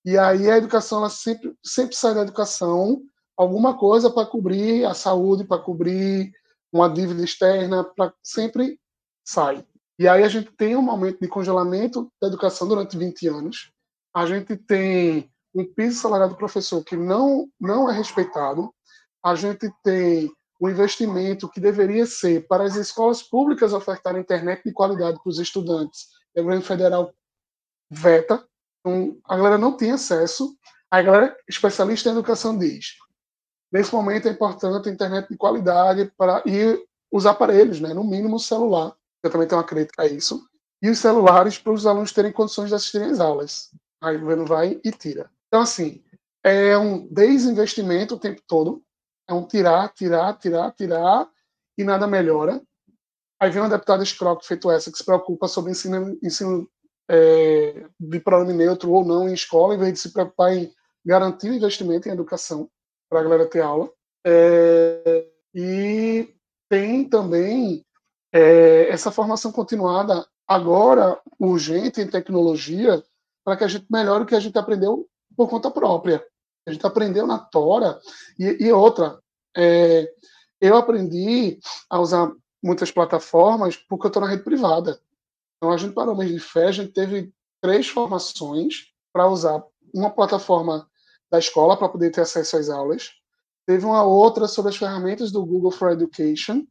e aí a educação ela sempre, sempre sai da educação alguma coisa para cobrir a saúde, para cobrir uma dívida externa, para sempre sai. E aí a gente tem um momento de congelamento da educação durante 20 anos. a gente tem um piso salarial do professor que não, não é respeitado, a gente tem o um investimento que deveria ser para as escolas públicas ofertarem internet de qualidade para os estudantes. O governo federal veta, então a galera não tem acesso. A galera especialista em educação diz: nesse momento é importante a internet de qualidade para e os aparelhos, né, no mínimo o celular. Eu também tenho uma crítica a isso. E os celulares para os alunos terem condições de assistirem às aulas. Aí o governo vai e tira. Então, assim, é um desinvestimento o tempo todo. É um tirar, tirar, tirar, tirar, e nada melhora. Aí vem uma deputada escrota feito essa, que se preocupa sobre ensino, ensino é, de pronome neutro ou não em escola, em vez de se preocupar em garantir o investimento em educação para a galera ter aula. É, e tem também é, essa formação continuada agora urgente em tecnologia para que a gente melhore o que a gente aprendeu por conta própria. A gente aprendeu na Tora. E, e outra, é, eu aprendi a usar muitas plataformas porque eu estou na rede privada. Então, a gente, para o mês de fé, a gente teve três formações para usar uma plataforma da escola para poder ter acesso às aulas. Teve uma outra sobre as ferramentas do Google for Education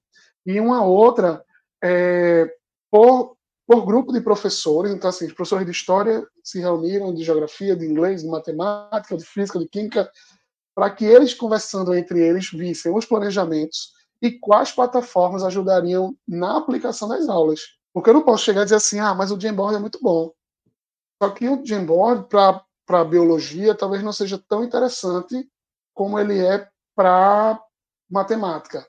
e uma outra é, por por grupo de professores. Então, assim, os professores de história se reuniram, de geografia, de inglês, de matemática, de física, de química, para que eles, conversando entre eles, vissem os planejamentos e quais plataformas ajudariam na aplicação das aulas. Porque eu não posso chegar e dizer assim, ah, mas o Jamboard é muito bom. Só que o Jamboard, para a biologia, talvez não seja tão interessante como ele é para matemática.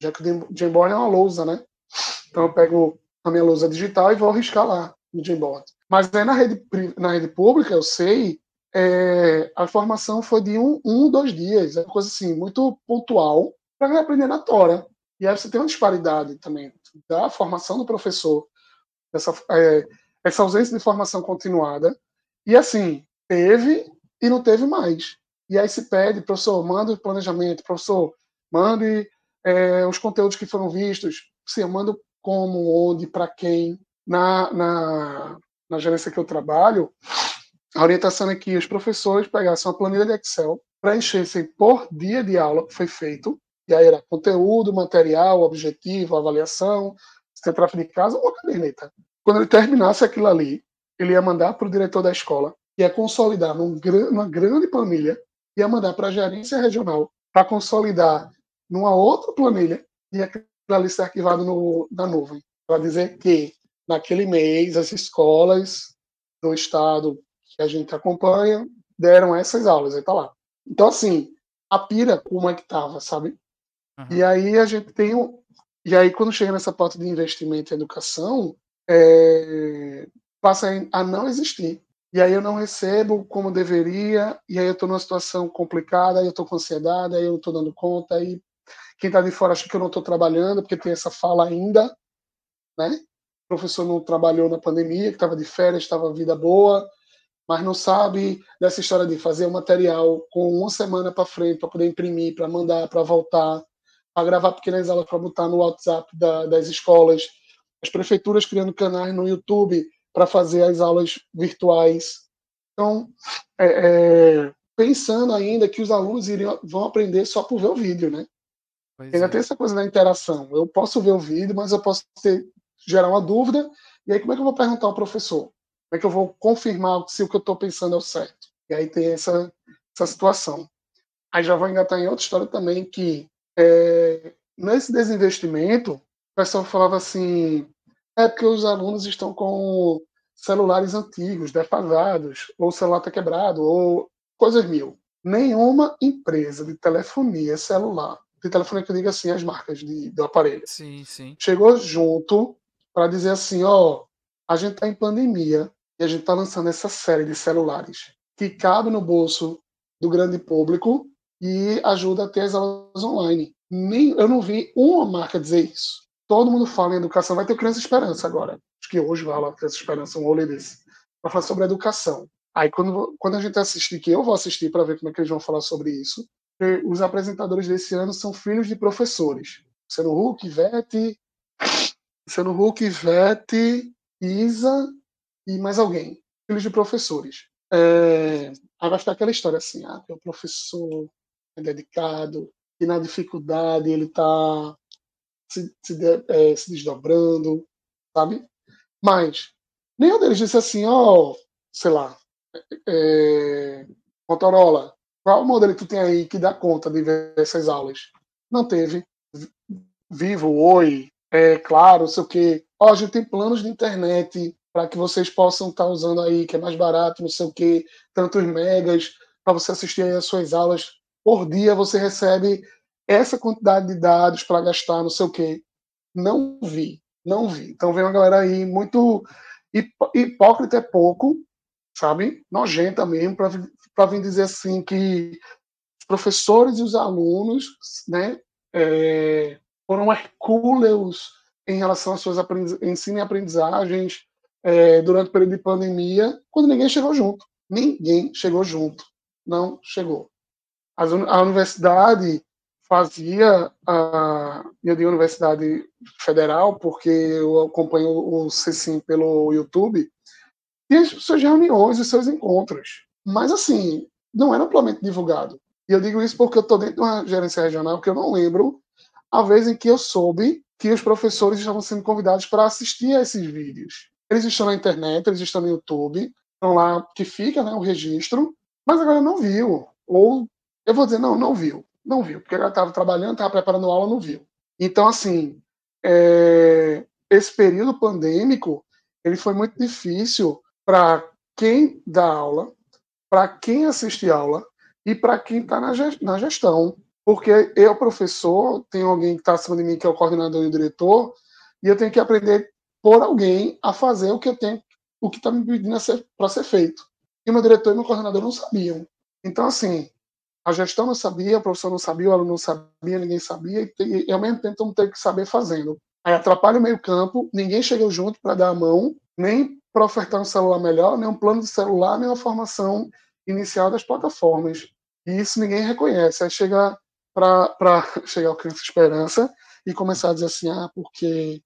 Já que o Jamboard é uma lousa, né? Então eu pego a minha lousa digital e vou arriscar lá no Jamboard. Mas aí na rede, na rede pública, eu sei, é, a formação foi de um, um, dois dias, é uma coisa assim, muito pontual, para aprender na Tora. E aí você tem uma disparidade também da formação do professor, essa, é, essa ausência de formação continuada. E assim, teve e não teve mais. E aí se pede, professor, manda o planejamento, professor, mande é, os conteúdos que foram vistos, sim, eu mando como, onde, para quem. Na, na, na gerência que eu trabalho, a orientação é que os professores pegassem uma planilha de Excel, preenchessem por dia de aula que foi feito, e aí era conteúdo, material, objetivo, avaliação, se tem tráfego de casa, uma caderneta. Quando ele terminasse aquilo ali, ele ia mandar para o diretor da escola, ia consolidar num, numa grande planilha, ia mandar para a gerência regional para consolidar numa outra planilha, e ali ser arquivado no, na nuvem, para dizer que naquele mês as escolas do estado que a gente acompanha deram essas aulas, aí tá lá. Então, assim, a pira, como é que tava, sabe? Uhum. E aí a gente tem um. E aí, quando chega nessa parte de investimento em educação, é, passa a não existir. E aí eu não recebo como deveria, e aí eu estou numa situação complicada, aí eu estou com ansiedade, aí eu não estou dando conta, aí quem está de fora acha que eu não estou trabalhando, porque tem essa fala ainda, né? O professor não trabalhou na pandemia, que estava de férias, estava vida boa, mas não sabe dessa história de fazer o material com uma semana para frente para poder imprimir, para mandar, para voltar, para gravar pequenas aulas para botar no WhatsApp da, das escolas, as prefeituras criando canais no YouTube para fazer as aulas virtuais. Então, é, é, pensando ainda que os alunos iriam, vão aprender só por ver o vídeo, né? Pois Ainda é. tem essa coisa da interação. Eu posso ver o vídeo, mas eu posso ter, gerar uma dúvida. E aí, como é que eu vou perguntar ao professor? Como é que eu vou confirmar se o que eu estou pensando é o certo? E aí tem essa, essa situação. Aí já vou engatar em outra história também, que é, nesse desinvestimento, o pessoal falava assim, é porque os alunos estão com celulares antigos, defasados, ou o celular está quebrado, ou coisas mil. Nenhuma empresa de telefonia celular de telefone que eu digo assim, as marcas de, do aparelho. Sim, sim. Chegou junto para dizer assim, ó, a gente está em pandemia e a gente está lançando essa série de celulares que cabe no bolso do grande público e ajuda a ter as aulas online. Nem, eu não vi uma marca dizer isso. Todo mundo fala em educação. Vai ter Criança Esperança agora. Acho que hoje vai lá Criança Esperança, um rolê desse. Para falar sobre educação. Aí quando, quando a gente assistir, que eu vou assistir para ver como é que eles vão falar sobre isso, os apresentadores desse ano são filhos de professores. Luciano Huck, Ivete, Luciano Huck, Ivete, Isa e mais alguém. Filhos de professores. é, vai ficar aquela história assim, ah, o professor é dedicado, e na dificuldade ele está se, se, é, se, desdobrando, sabe? Mas nenhum deles disse assim, ó, oh, sei lá, é, Motorola, qual modelo que tu tem aí que dá conta de ver essas aulas? Não teve. Vivo, Oi, é claro, sei o quê. Ó, a gente tem planos de internet para que vocês possam estar tá usando aí, que é mais barato, não sei o quê, tantos megas, para você assistir as suas aulas. Por dia você recebe essa quantidade de dados para gastar, não sei o quê. Não vi, não vi. Então vem uma galera aí muito hipócrita é pouco, sabe? Nojenta mesmo, para vir dizer assim que os professores e os alunos, né, é, foram hercúleos em relação às suas ensino e aprendizagens é, durante o período de pandemia, quando ninguém chegou junto. Ninguém chegou junto. Não chegou. a universidade fazia, a, digo Universidade Federal, porque eu acompanho o CECIM pelo YouTube, e as suas reuniões, os seus encontros. Mas, assim, não era amplamente divulgado. E eu digo isso porque eu estou dentro de uma gerência regional que eu não lembro a vez em que eu soube que os professores estavam sendo convidados para assistir a esses vídeos. Eles estão na internet, eles estão no YouTube, estão lá que fica né, o registro, mas agora não viu. Ou eu vou dizer, não, não viu. Não viu, porque ela estava trabalhando, estava preparando aula, não viu. Então, assim, é, esse período pandêmico, ele foi muito difícil para quem dá aula, para quem assiste aula e para quem está na gestão. Porque eu, professor, tenho alguém que está acima de mim, que é o coordenador e o diretor, e eu tenho que aprender por alguém a fazer o que eu tenho, o que está me pedindo para ser feito. E meu diretor e meu coordenador não sabiam. Então, assim, a gestão não sabia, o professor não sabia, o aluno não sabia, ninguém sabia, e, e ao mesmo tempo todo mundo que saber fazendo. Aí atrapalha o meio-campo, ninguém chegou junto para dar a mão, nem para ofertar um celular melhor, nem um plano de celular, nem uma formação inicial das plataformas. E isso ninguém reconhece. Aí chega para [laughs] chegar ao Criança Esperança e começar a dizer assim: ah, porque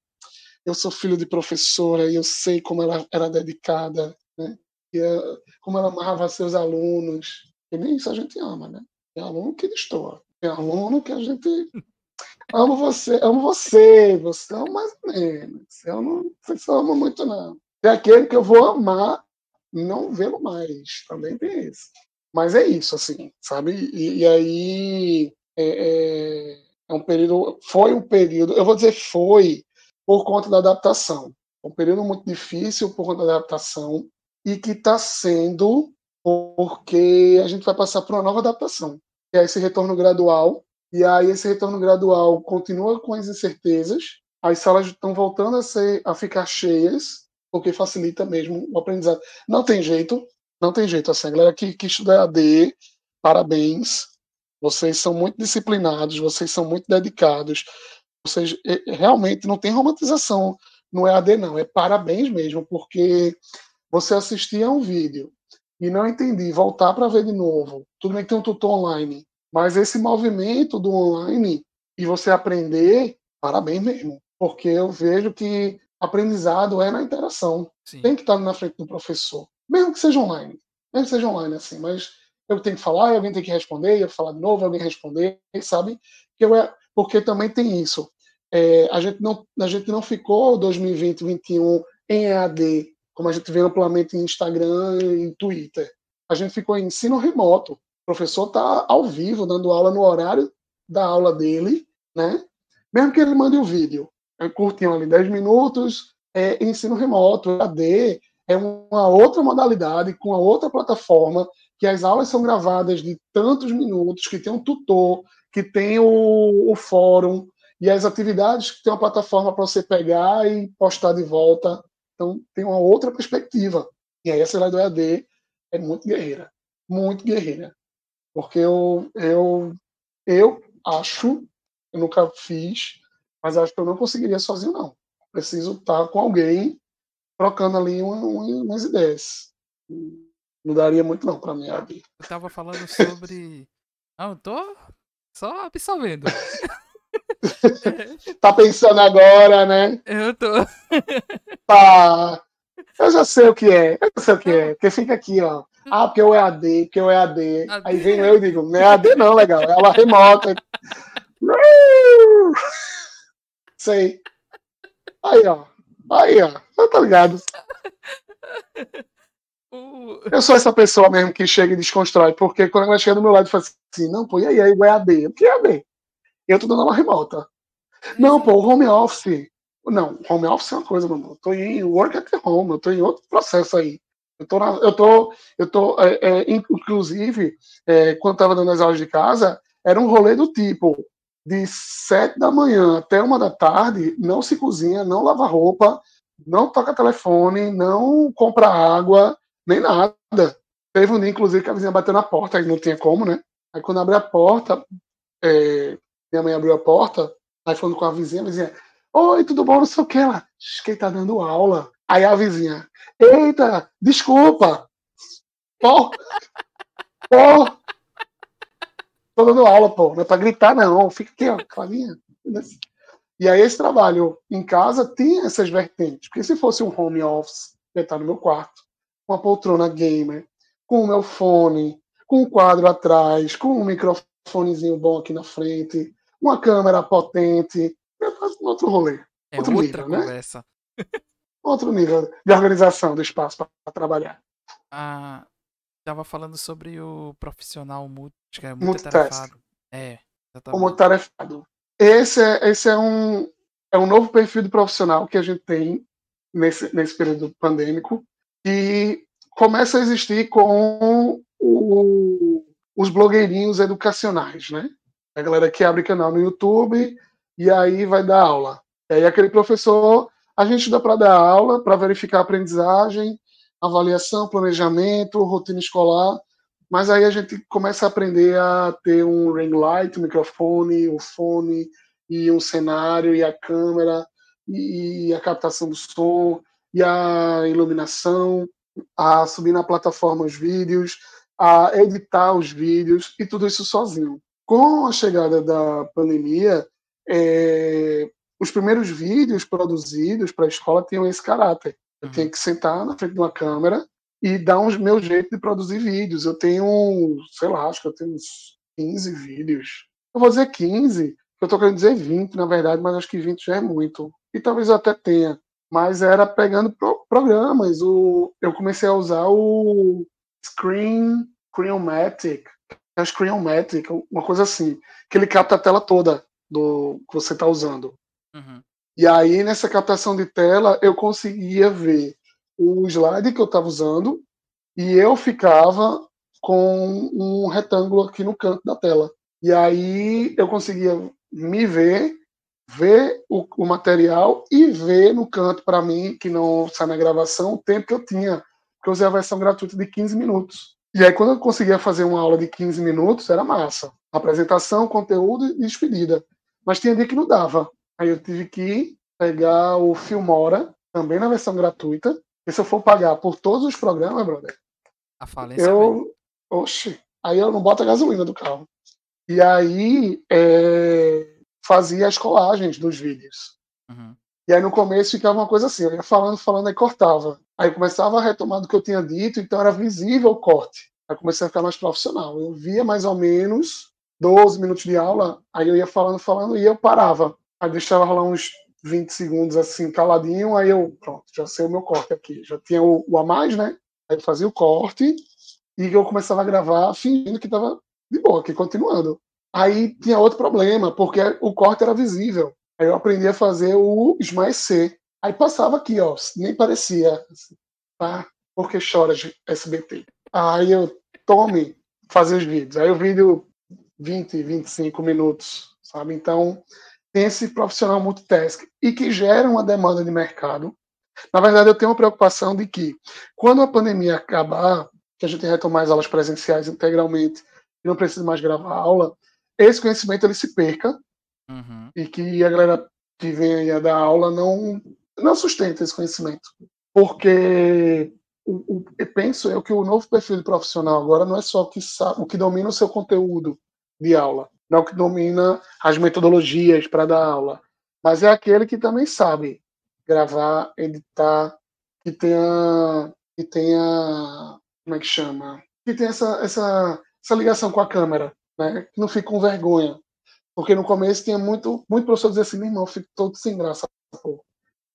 eu sou filho de professora e eu sei como ela era dedicada, né? E, eh, como ela amarrava seus alunos. E nem isso a gente ama, né? Tem aluno que destoa. Tem aluno que a gente [laughs] amo você, amo você, você ama mais ou menos. Eu não sei se amo muito, não. Tem aquele que eu vou amar, não vê-lo mais. Também tem isso. Mas é isso, assim, sabe? E, e aí é, é, é, um período, foi um período, eu vou dizer foi, por conta da adaptação. Um período muito difícil por conta da adaptação e que está sendo porque a gente vai passar por uma nova adaptação, que é esse retorno gradual. E aí esse retorno gradual continua com as incertezas. As salas estão voltando a ser a ficar cheias, porque facilita mesmo o aprendizado. Não tem jeito, não tem jeito assim, a galera que, que estuda AD, parabéns. Vocês são muito disciplinados, vocês são muito dedicados. Vocês realmente não tem romantização no EAD não, é parabéns mesmo, porque você assistir a um vídeo e não entendi, voltar para ver de novo. Tudo bem que tem um tutor online, mas esse movimento do online e você aprender, parabéns mesmo, porque eu vejo que aprendizado é na interação. Sim. Tem que estar na frente do professor, mesmo que seja online, mesmo que seja online assim, mas eu tenho que falar, alguém tem que responder, eu falar de novo, alguém responder, sabe? Que eu é, porque também tem isso. É, a gente não a gente não ficou 2020, 2021 em EAD como a gente vê amplamente em Instagram e Twitter. A gente ficou em ensino remoto. O professor está ao vivo, dando aula no horário da aula dele, né? Mesmo que ele mande o um vídeo, é curtinho ali, 10 minutos, é ensino remoto. AD é uma outra modalidade, com a outra plataforma, que as aulas são gravadas de tantos minutos, que tem um tutor, que tem o, o fórum, e as atividades que tem uma plataforma para você pegar e postar de volta então, tem uma outra perspectiva. E aí, a Celeste do EAD é muito guerreira. Muito guerreira. Porque eu, eu, eu acho, eu nunca fiz, mas acho que eu não conseguiria sozinho, não. Preciso estar com alguém trocando ali uma, uma, umas ideias. Não daria muito, não, para mim, EAD. Eu estava falando sobre. Não, eu tô só absorvendo. [laughs] [laughs] tá pensando agora, né? Eu tô. Tá. Eu já sei o que é. Eu já sei o que é. Porque fica aqui, ó. Ah, porque eu é AD, porque eu é AD. AD. Aí vem eu e digo, não é AD não, legal, é aula remota. [laughs] Sei. Aí, ó. Aí, ó. Tá ligado? [laughs] Eu sou essa pessoa mesmo que chega e desconstrói, porque quando ela chega do meu lado e fala assim, não, pô, e aí, aí o EAD? O que é EAD? Eu tô dando aula remota. Não, pô, home office. Não, home office é uma coisa, mano. Eu tô em work at home, eu tô em outro processo aí. Eu tô, na, eu tô, eu tô é, é, inclusive, é, quando tava dando as aulas de casa, era um rolê do tipo, de sete da manhã até uma da tarde, não se cozinha, não lava roupa, não toca telefone, não compra água, nem nada. Teve um dia, inclusive, que a vizinha bateu na porta, aí não tinha como, né? Aí quando abriu a porta, é, minha mãe abriu a porta, aí falando com a vizinha, a vizinha, oi, tudo bom, não sei o que, ela, quem tá dando aula. Aí a vizinha, eita, desculpa, pô, pô, tô dando aula, pô, não é pra gritar não, fica aqui, ó, calinha. E aí esse trabalho em casa tem essas vertentes, porque se fosse um home office, eu estar no meu quarto, uma poltrona gamer, com o meu fone, com um quadro atrás, com um microfonezinho bom aqui na frente, uma câmera potente, é outro rolê. É outro outra nível, conversa. Né? Outro nível de organização do espaço para trabalhar. Ah, tava falando sobre o profissional multi, que é multitarefado. É, exatamente. O multitarefado. Esse é, esse é um é um novo perfil de profissional que a gente tem nesse, nesse período pandêmico, e começa a existir com o, os blogueirinhos educacionais, né? A galera que abre canal no YouTube e aí vai dar aula. E aí aquele professor, a gente dá para dar aula, para verificar a aprendizagem, avaliação, planejamento, rotina escolar, mas aí a gente começa a aprender a ter um ring light, um microfone, o um fone, e um cenário, e a câmera, e a captação do som, e a iluminação, a subir na plataforma os vídeos, a editar os vídeos e tudo isso sozinho. Com a chegada da pandemia, é, os primeiros vídeos produzidos para a escola tinham esse caráter. Eu uhum. tinha que sentar na frente de uma câmera e dar um meu jeito de produzir vídeos. Eu tenho, sei lá, acho que eu tenho uns 15 vídeos. Eu vou dizer 15, eu estou querendo dizer 20, na verdade, mas acho que 20 já é muito. E talvez eu até tenha mas era pegando pro, programas. O, eu comecei a usar o Screen Screenmatic, é uma coisa assim, que ele capta a tela toda do que você está usando. Uhum. E aí, nessa captação de tela, eu conseguia ver o slide que eu estava usando e eu ficava com um retângulo aqui no canto da tela. E aí eu conseguia me ver ver o, o material e ver no canto para mim, que não sai na gravação, o tempo que eu tinha. Porque eu usei a versão gratuita de 15 minutos. E aí, quando eu conseguia fazer uma aula de 15 minutos, era massa. Apresentação, conteúdo e despedida. Mas tinha dia que não dava. Aí eu tive que pegar o Filmora, também na versão gratuita. E se eu for pagar por todos os programas, brother, a falência eu. Oxe, aí eu não boto a gasolina do carro. E aí, é fazia as colagens dos vídeos. Uhum. E aí no começo ficava uma coisa assim, eu ia falando, falando, aí cortava. Aí começava a retomar do que eu tinha dito, então era visível o corte. Aí comecei a ficar mais profissional. Eu via mais ou menos 12 minutos de aula, aí eu ia falando, falando, e eu parava. Aí deixava rolar uns 20 segundos assim, caladinho, aí eu, pronto, já sei o meu corte aqui. Já tinha o, o a mais, né? Aí eu fazia o corte e eu começava a gravar fingindo que estava de boa, aqui continuando. Aí tinha outro problema, porque o corte era visível. Aí eu aprendi a fazer o esmaecer. Aí passava aqui, ó, nem parecia. Assim, tá? Porque chora SBT. Aí eu tome fazer os vídeos. Aí o vídeo 20, 25 minutos, sabe? Então, tem esse profissional multitask e que gera uma demanda de mercado. Na verdade, eu tenho uma preocupação de que, quando a pandemia acabar, que a gente retomar as aulas presenciais integralmente e não precisa mais gravar aula, esse conhecimento ele se perca uhum. e que a galera que vem a dar aula não, não sustenta esse conhecimento. Porque o, o, eu penso é que o novo perfil de profissional agora não é só o que, sabe, o que domina o seu conteúdo de aula, não é o que domina as metodologias para dar aula, mas é aquele que também sabe gravar, editar, que tenha, que tenha como é que chama? Que tem essa, essa, essa ligação com a câmera, né? Que não fica com vergonha. Porque no começo tinha muito, muito professor dizer assim, meu irmão, eu fico todo sem graça, pô.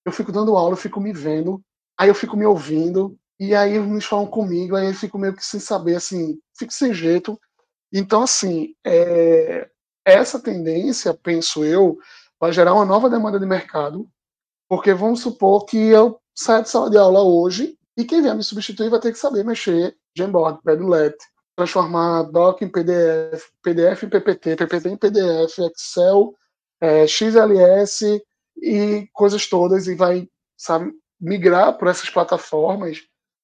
Eu fico dando aula, eu fico me vendo, aí eu fico me ouvindo, e aí eles falam comigo, aí eu fico meio que sem saber, assim, fico sem jeito. Então, assim, é, essa tendência, penso eu, vai gerar uma nova demanda de mercado, porque vamos supor que eu saia de sala de aula hoje e quem vier me substituir vai ter que saber mexer Jamboard, Padlet, transformar doc em PDF, PDF em PPT, PPT em PDF, Excel, é, XLS e coisas todas e vai, sabe, migrar por essas plataformas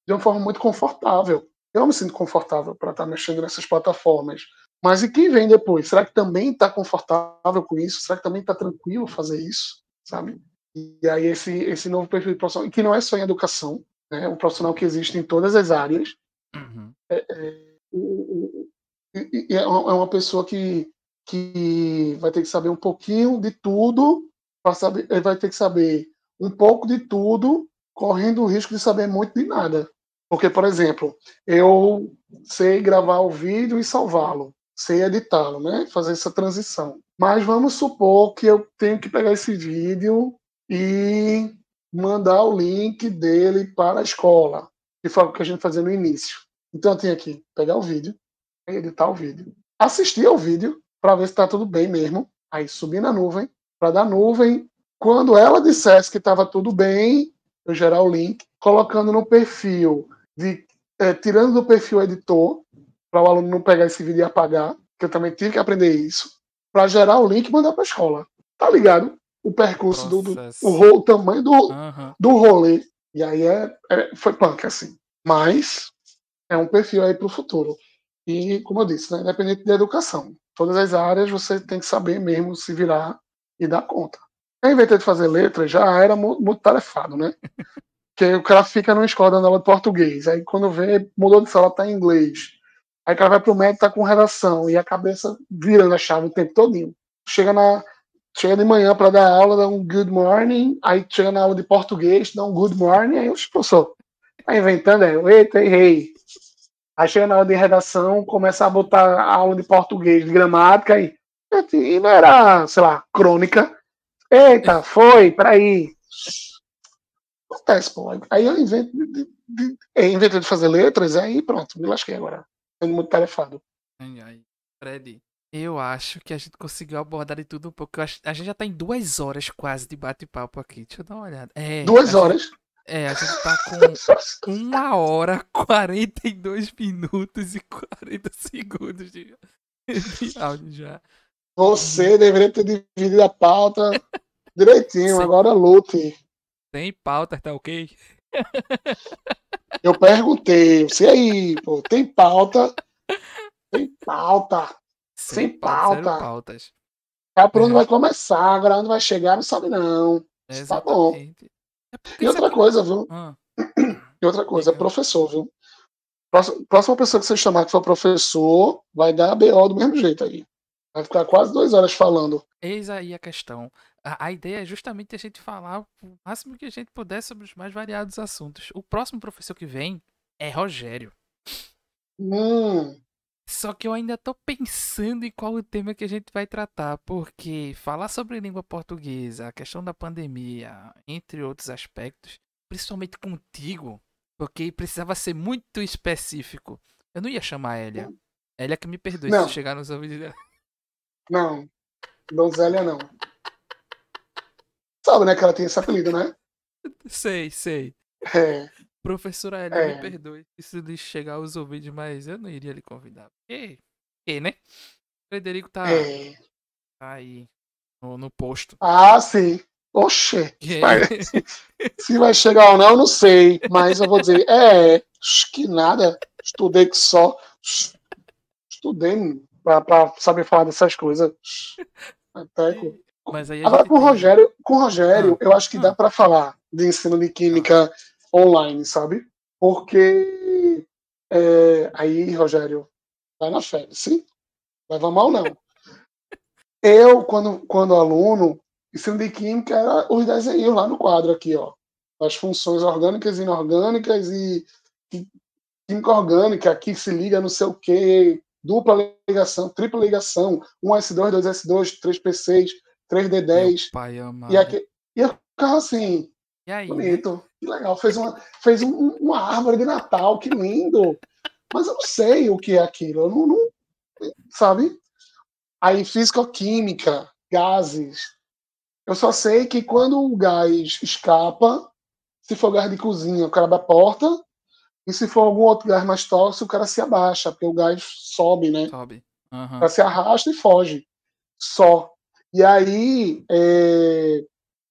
de uma forma muito confortável. Eu me sinto confortável para estar tá mexendo nessas plataformas. Mas e quem vem depois? Será que também está confortável com isso? Será que também está tranquilo fazer isso? Sabe? E aí esse, esse novo perfil de profissional, que não é só em educação, né? um profissional que existe em todas as áreas, uhum. é, é, é, é uma pessoa que, que vai ter que saber um pouquinho de tudo, saber, vai ter que saber um pouco de tudo, correndo o risco de saber muito de nada. Porque, por exemplo, eu sei gravar o vídeo e salvá-lo, sei editá-lo, né? Fazer essa transição. Mas vamos supor que eu tenho que pegar esse vídeo e mandar o link dele para a escola, que foi o que a gente fazia no início. Então eu tenho que pegar o vídeo, editar o vídeo, assistir ao vídeo para ver se está tudo bem mesmo, aí subir na nuvem, para da nuvem, quando ela dissesse que estava tudo bem, eu gerar o link, colocando no perfil, de, é, tirando do perfil editor, para o aluno não pegar esse vídeo e apagar, que eu também tive que aprender isso, para gerar o link e mandar para a escola. Tá ligado? o percurso do, do o, o, tamanho do, uhum. do rolê. E aí é, é, foi punk, assim. Mas é um perfil aí para o futuro. E, como eu disse, né, independente da educação, todas as áreas você tem que saber mesmo se virar e dar conta. Eu inventei de fazer letras, já era muito tarefado, né? [laughs] Porque o cara fica numa escola dando aula de português, aí quando vê, mudou de sala, tá em inglês. Aí o cara vai pro médico, tá com redação, e a cabeça virando a chave o tempo todinho. Chega na, chega de manhã para dar aula, dá um good morning, aí chega na aula de português, dá um good morning, aí o professor tá inventando, é, eita, errei. Aí chega na aula de redação, começa a botar a aula de português, de gramática, aí, e não era, sei lá, crônica. Eita, foi, peraí. Acontece, pô. Aí eu invento de, de, de, invento de fazer letras, aí pronto, me lasquei agora. Sendo muito tarefado. Fred, eu acho que a gente conseguiu abordar de tudo um pouco. a gente já tá em duas horas quase de bate-papo aqui. Deixa eu dar uma olhada. É, duas horas? É, a gente tá com [laughs] uma hora, 42 minutos e 40 segundos de, de áudio já. Você deveria ter dividido a pauta [laughs] direitinho, agora lute. Sem pauta, tá ok? Eu perguntei, você aí, pô, tem pauta? Tem pauta. Sem, Sem pauta. pautas. É por onde é. vai começar, agora onde vai chegar, não sabe não. É tá bom. É e outra coisa, viu? Ah. [clears throat] E outra coisa, é professor, viu? Próxima, próxima pessoa que você chamar que for professor, vai dar BO do mesmo jeito aí. Vai ficar quase duas horas falando. Eis aí a questão. A, a, ideia é justamente a gente falar o máximo que a gente puder sobre os mais variados assuntos. O próximo professor que vem é Rogério. Hum. Só que eu ainda tô pensando em qual o tema que a gente vai tratar, porque falar sobre língua portuguesa, a questão da pandemia, entre outros aspectos, principalmente contigo, porque precisava ser muito específico. Eu não ia chamar a Elia. Elia que me perdoe não. se chegar nos ouvidos dela. Não, Donzélia não. Sabe, né, que ela tem esse apelido, né? Sei, sei. É. Professora Elia, é. me perdoe se lhe chegar aos ouvidos, mas eu não iria lhe convidar. E, e né? Frederico tá, é. tá aí no, no, posto. Ah, sim. Oxê. [laughs] Se, se vai chegar ou não, eu não sei. Mas eu vou dizer, é, que nada. Estudei que só. Estudei pra, pra saber falar dessas coisas. Até com... Agora com o Rogério, com o Rogério, ah. eu acho que dá ah. para falar de ensino de química. Ah online, sabe? Porque é, aí, Rogério, vai na fé, sim? Leva mal não. [laughs] Eu, quando, quando aluno, ensino de química era os desenhos lá no quadro aqui, ó. As funções orgânicas e inorgânicas e química orgânica que se liga não sei o quê, dupla ligação, tripla ligação, 1S2, 2S2, 3P6, 3D10. Pai amado. E, aqui, e eu ficava assim, E aí? né? bonito, que legal, fez uma, fez um- uma árvore de Natal, que lindo. Mas eu não sei o que é aquilo, eu não, não- sabe? Aí físico-química, gases. Eu só sei que quando o gás escapa, se for gás de cozinha, o cara abre a porta, e se for algum outro gás mais tóxico, o cara se abaixa, porque o gás sobe, né? Sobe. O Aham. cara se arrasta e foge. Só. E aí, é,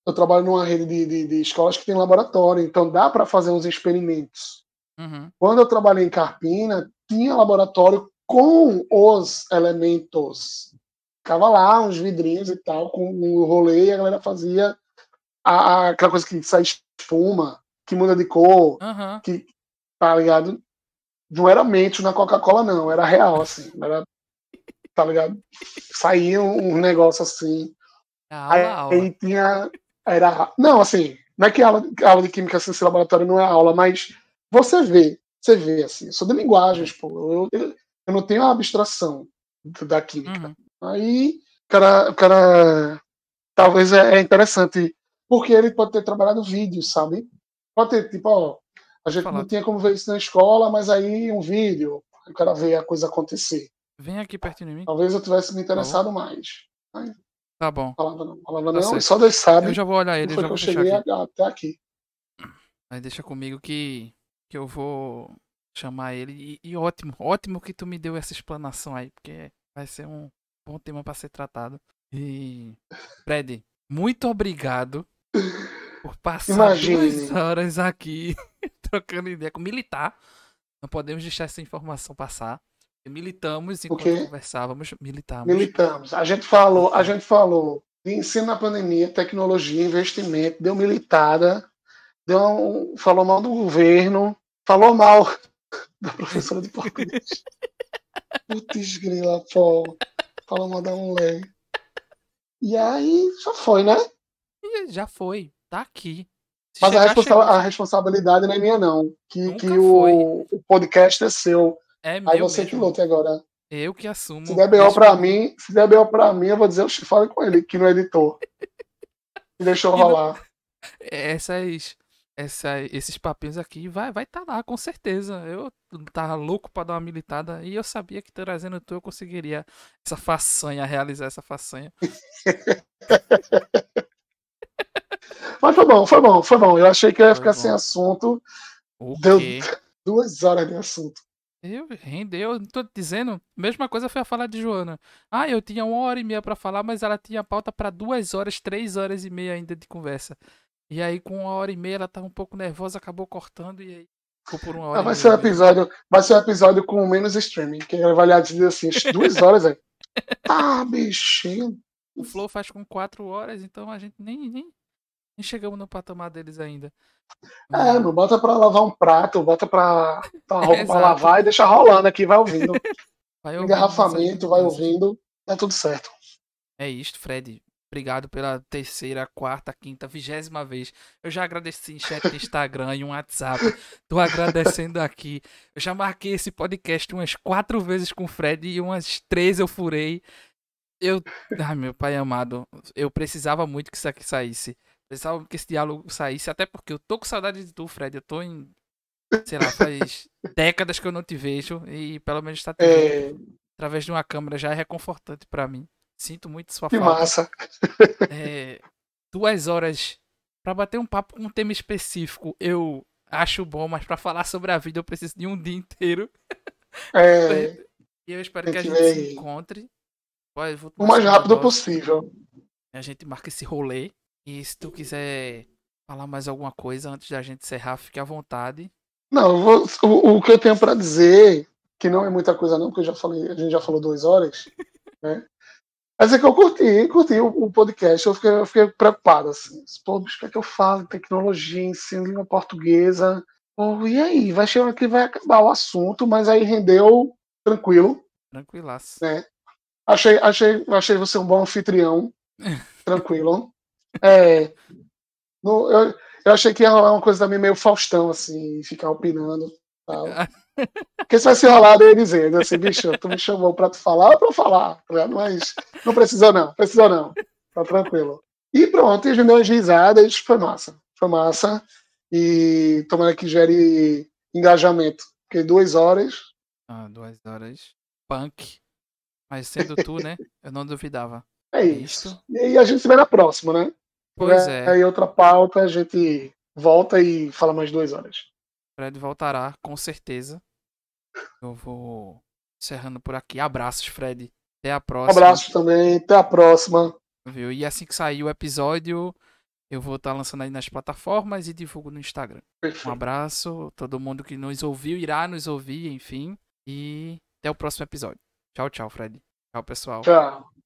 eu trabalho numa rede de, de- de escolas que tem laboratório, então dá para fazer uns experimentos. Uhum. Quando eu trabalhei em Carpina, tinha laboratório com os elementos. Ficava lá, uns vidrinhos e tal, com o rolê, e a galera fazia a, a- aquela coisa que sai espuma, que muda de cor, Aham. tá ligado? Não era mente na Coca-Cola, não, era real, assim. Era, tá ligado? Saía um, um negócio assim. A Aí, aí tinha. Era, não, assim, não é que aula, aula de química assim, esse laboratório não é aula, mas você vê, você vê, assim, eu sou de linguagens, pô. Eu, eu, eu não tenho a abstração da química. Uhum. Aí o cara, o cara talvez é, é interessante, porque ele pode ter trabalhado vídeo, sabe? Pode ter, tipo, ó, a gente não tinha como ver isso na escola, mas aí um vídeo, o cara vê a coisa acontecer. Vem aqui pertinho de mim. Talvez eu tivesse me interessado mais. Tá bom. Falava falava Tá não, certo. só Deus sabe Eu já vou olhar ele, eu já eu vou deixar cheguei aqui. até aqui. Aí deixa comigo que, que eu vou chamar ele. E, e ótimo, ótimo que tu me deu essa explanação aí, porque vai ser um bom tema pra ser tratado. E. Fred, muito obrigado por passar Imagine. duas horas aqui [laughs] trocando ideia com militar. Não podemos deixar essa informação passar. Militamos enquanto conversávamos. Militamos. Militamos. A gente falou, a gente falou de ensino na pandemia, tecnologia, investimento, deu militada, deu um, falou mal do governo, falou mal [laughs] da professora de português. Putz, grila, pô. Falou mal da mulher. E aí já foi, né? Já foi. Tá aqui. Se Mas a, responsa- chegou. a responsabilidade não é minha, não. Que, Nunca que foi. o, o podcast é seu. É Aí você mesmo. que luta agora. Eu que assumo. Se der BO pra mim, se der BO pra mim, eu vou dizer, oxe, fale com ele, que não é editor. E deixou [laughs] E não- rolar. essas, essa, esses papinhos aqui vai vai tá lá, com certeza. Eu tava louco pra dar uma militada e eu sabia que trazendo tu eu conseguiria essa façanha, realizar essa façanha. [laughs] Mas foi bom, foi bom, foi bom. Eu achei que eu ia ficar sem assunto. O Deu [laughs] duas horas de assunto. Eu rendeu, não tô dizendo. Mesma coisa foi a falar de Joana. Ah, eu tinha uma hora e meia pra falar, mas ela tinha pauta pra duas horas, três horas e meia ainda de conversa. E aí, com uma hora e meia, ela tava um pouco nervosa, acabou cortando e aí ficou por uma hora Ah, e vai meia. ser um episódio, vai ser um episódio com menos streaming. Que vai olhar e dizer assim, "Ixi, duas horas, é. [laughs] Ah, bichinho. O Flow faz com quatro horas, então a gente nem, nem, nem chegamos no patamar deles ainda. É, não bota pra lavar um prato, bota pra, pra roupa pra Exato. lavar e deixa rolando aqui, vai ouvindo. [laughs] Vai ouvindo Engarrafamento, vai ouvindo, tá tudo certo. É isto, Fred. Obrigado pela terceira, quarta, quinta, vigésima vez. Eu já agradeci em chat do Instagram e um WhatsApp. Tô agradecendo aqui. Eu já marquei esse podcast umas quatro vezes com o Fred e umas três eu furei. Eu. Ai, meu pai amado. Eu precisava muito que isso aqui saísse. Precisava que esse diálogo saísse, até porque eu tô com saudade de tu, Fred. Eu tô em. Sei lá, faz [laughs] décadas que eu não te vejo. E pelo menos tá É, através de uma câmera já é reconfortante pra mim. Sinto muito sua que falta. massa. É, duas horas pra bater um papo com um tema específico, eu acho bom, mas pra falar sobre a vida eu preciso de um dia inteiro. É, [laughs] E eu espero que a gente se encontre. O mais rápido possível. A gente marca esse rolê. E se tu quiser falar mais alguma coisa antes da gente encerrar, fique à vontade. Não, vou- o, o que eu tenho pra dizer, que não é muita coisa não, porque eu já falei, a gente já falou duas horas, [laughs] né? Mas é que eu curti, curti o, o podcast, eu fiquei, eu fiquei preocupado, assim. Pô, o que é que eu falo? Tecnologia, ensino língua portuguesa. Pô, e aí? Vai chegar que vai acabar o assunto, mas aí rendeu tranquilo, Tranquilaço. né? Achei, achei, achei você um bom anfitrião, [laughs] tranquilo. É, no- eu, eu achei que ia rolar uma coisa também meio Faustão, assim, ficar opinando. tal. [laughs] Porque se vai se eu ia dizendo assim, bicho, tu me chamou pra tu falar ou pra eu falar? tá? Mas não precisou não, precisou não. Tá tranquilo. E pronto, e a gente deu umas risadas, foi massa. Foi massa. E tomara que gere engajamento. Porque duas horas, Ah, duas horas. Punk. Mas sendo tu, né? Eu não duvidava. é Isto. isso. E a gente se vê na próxima, né? Pois tiver é. Aí outra pauta, a gente volta e fala mais duas horas. Fred voltará, com certeza. Eu vou encerrando por aqui. Abraços, Fred. Até a Um próxima. abraço também, até a próxima. Viu? E assim que sair o episódio, eu vou estar lançando aí nas plataformas e divulgo no Instagram. Um Perfeito. abraço, todo mundo que nos ouviu, irá nos ouvir, enfim. E até o próximo episódio. Tchau, tchau, Fred. Tchau, pessoal. Tchau.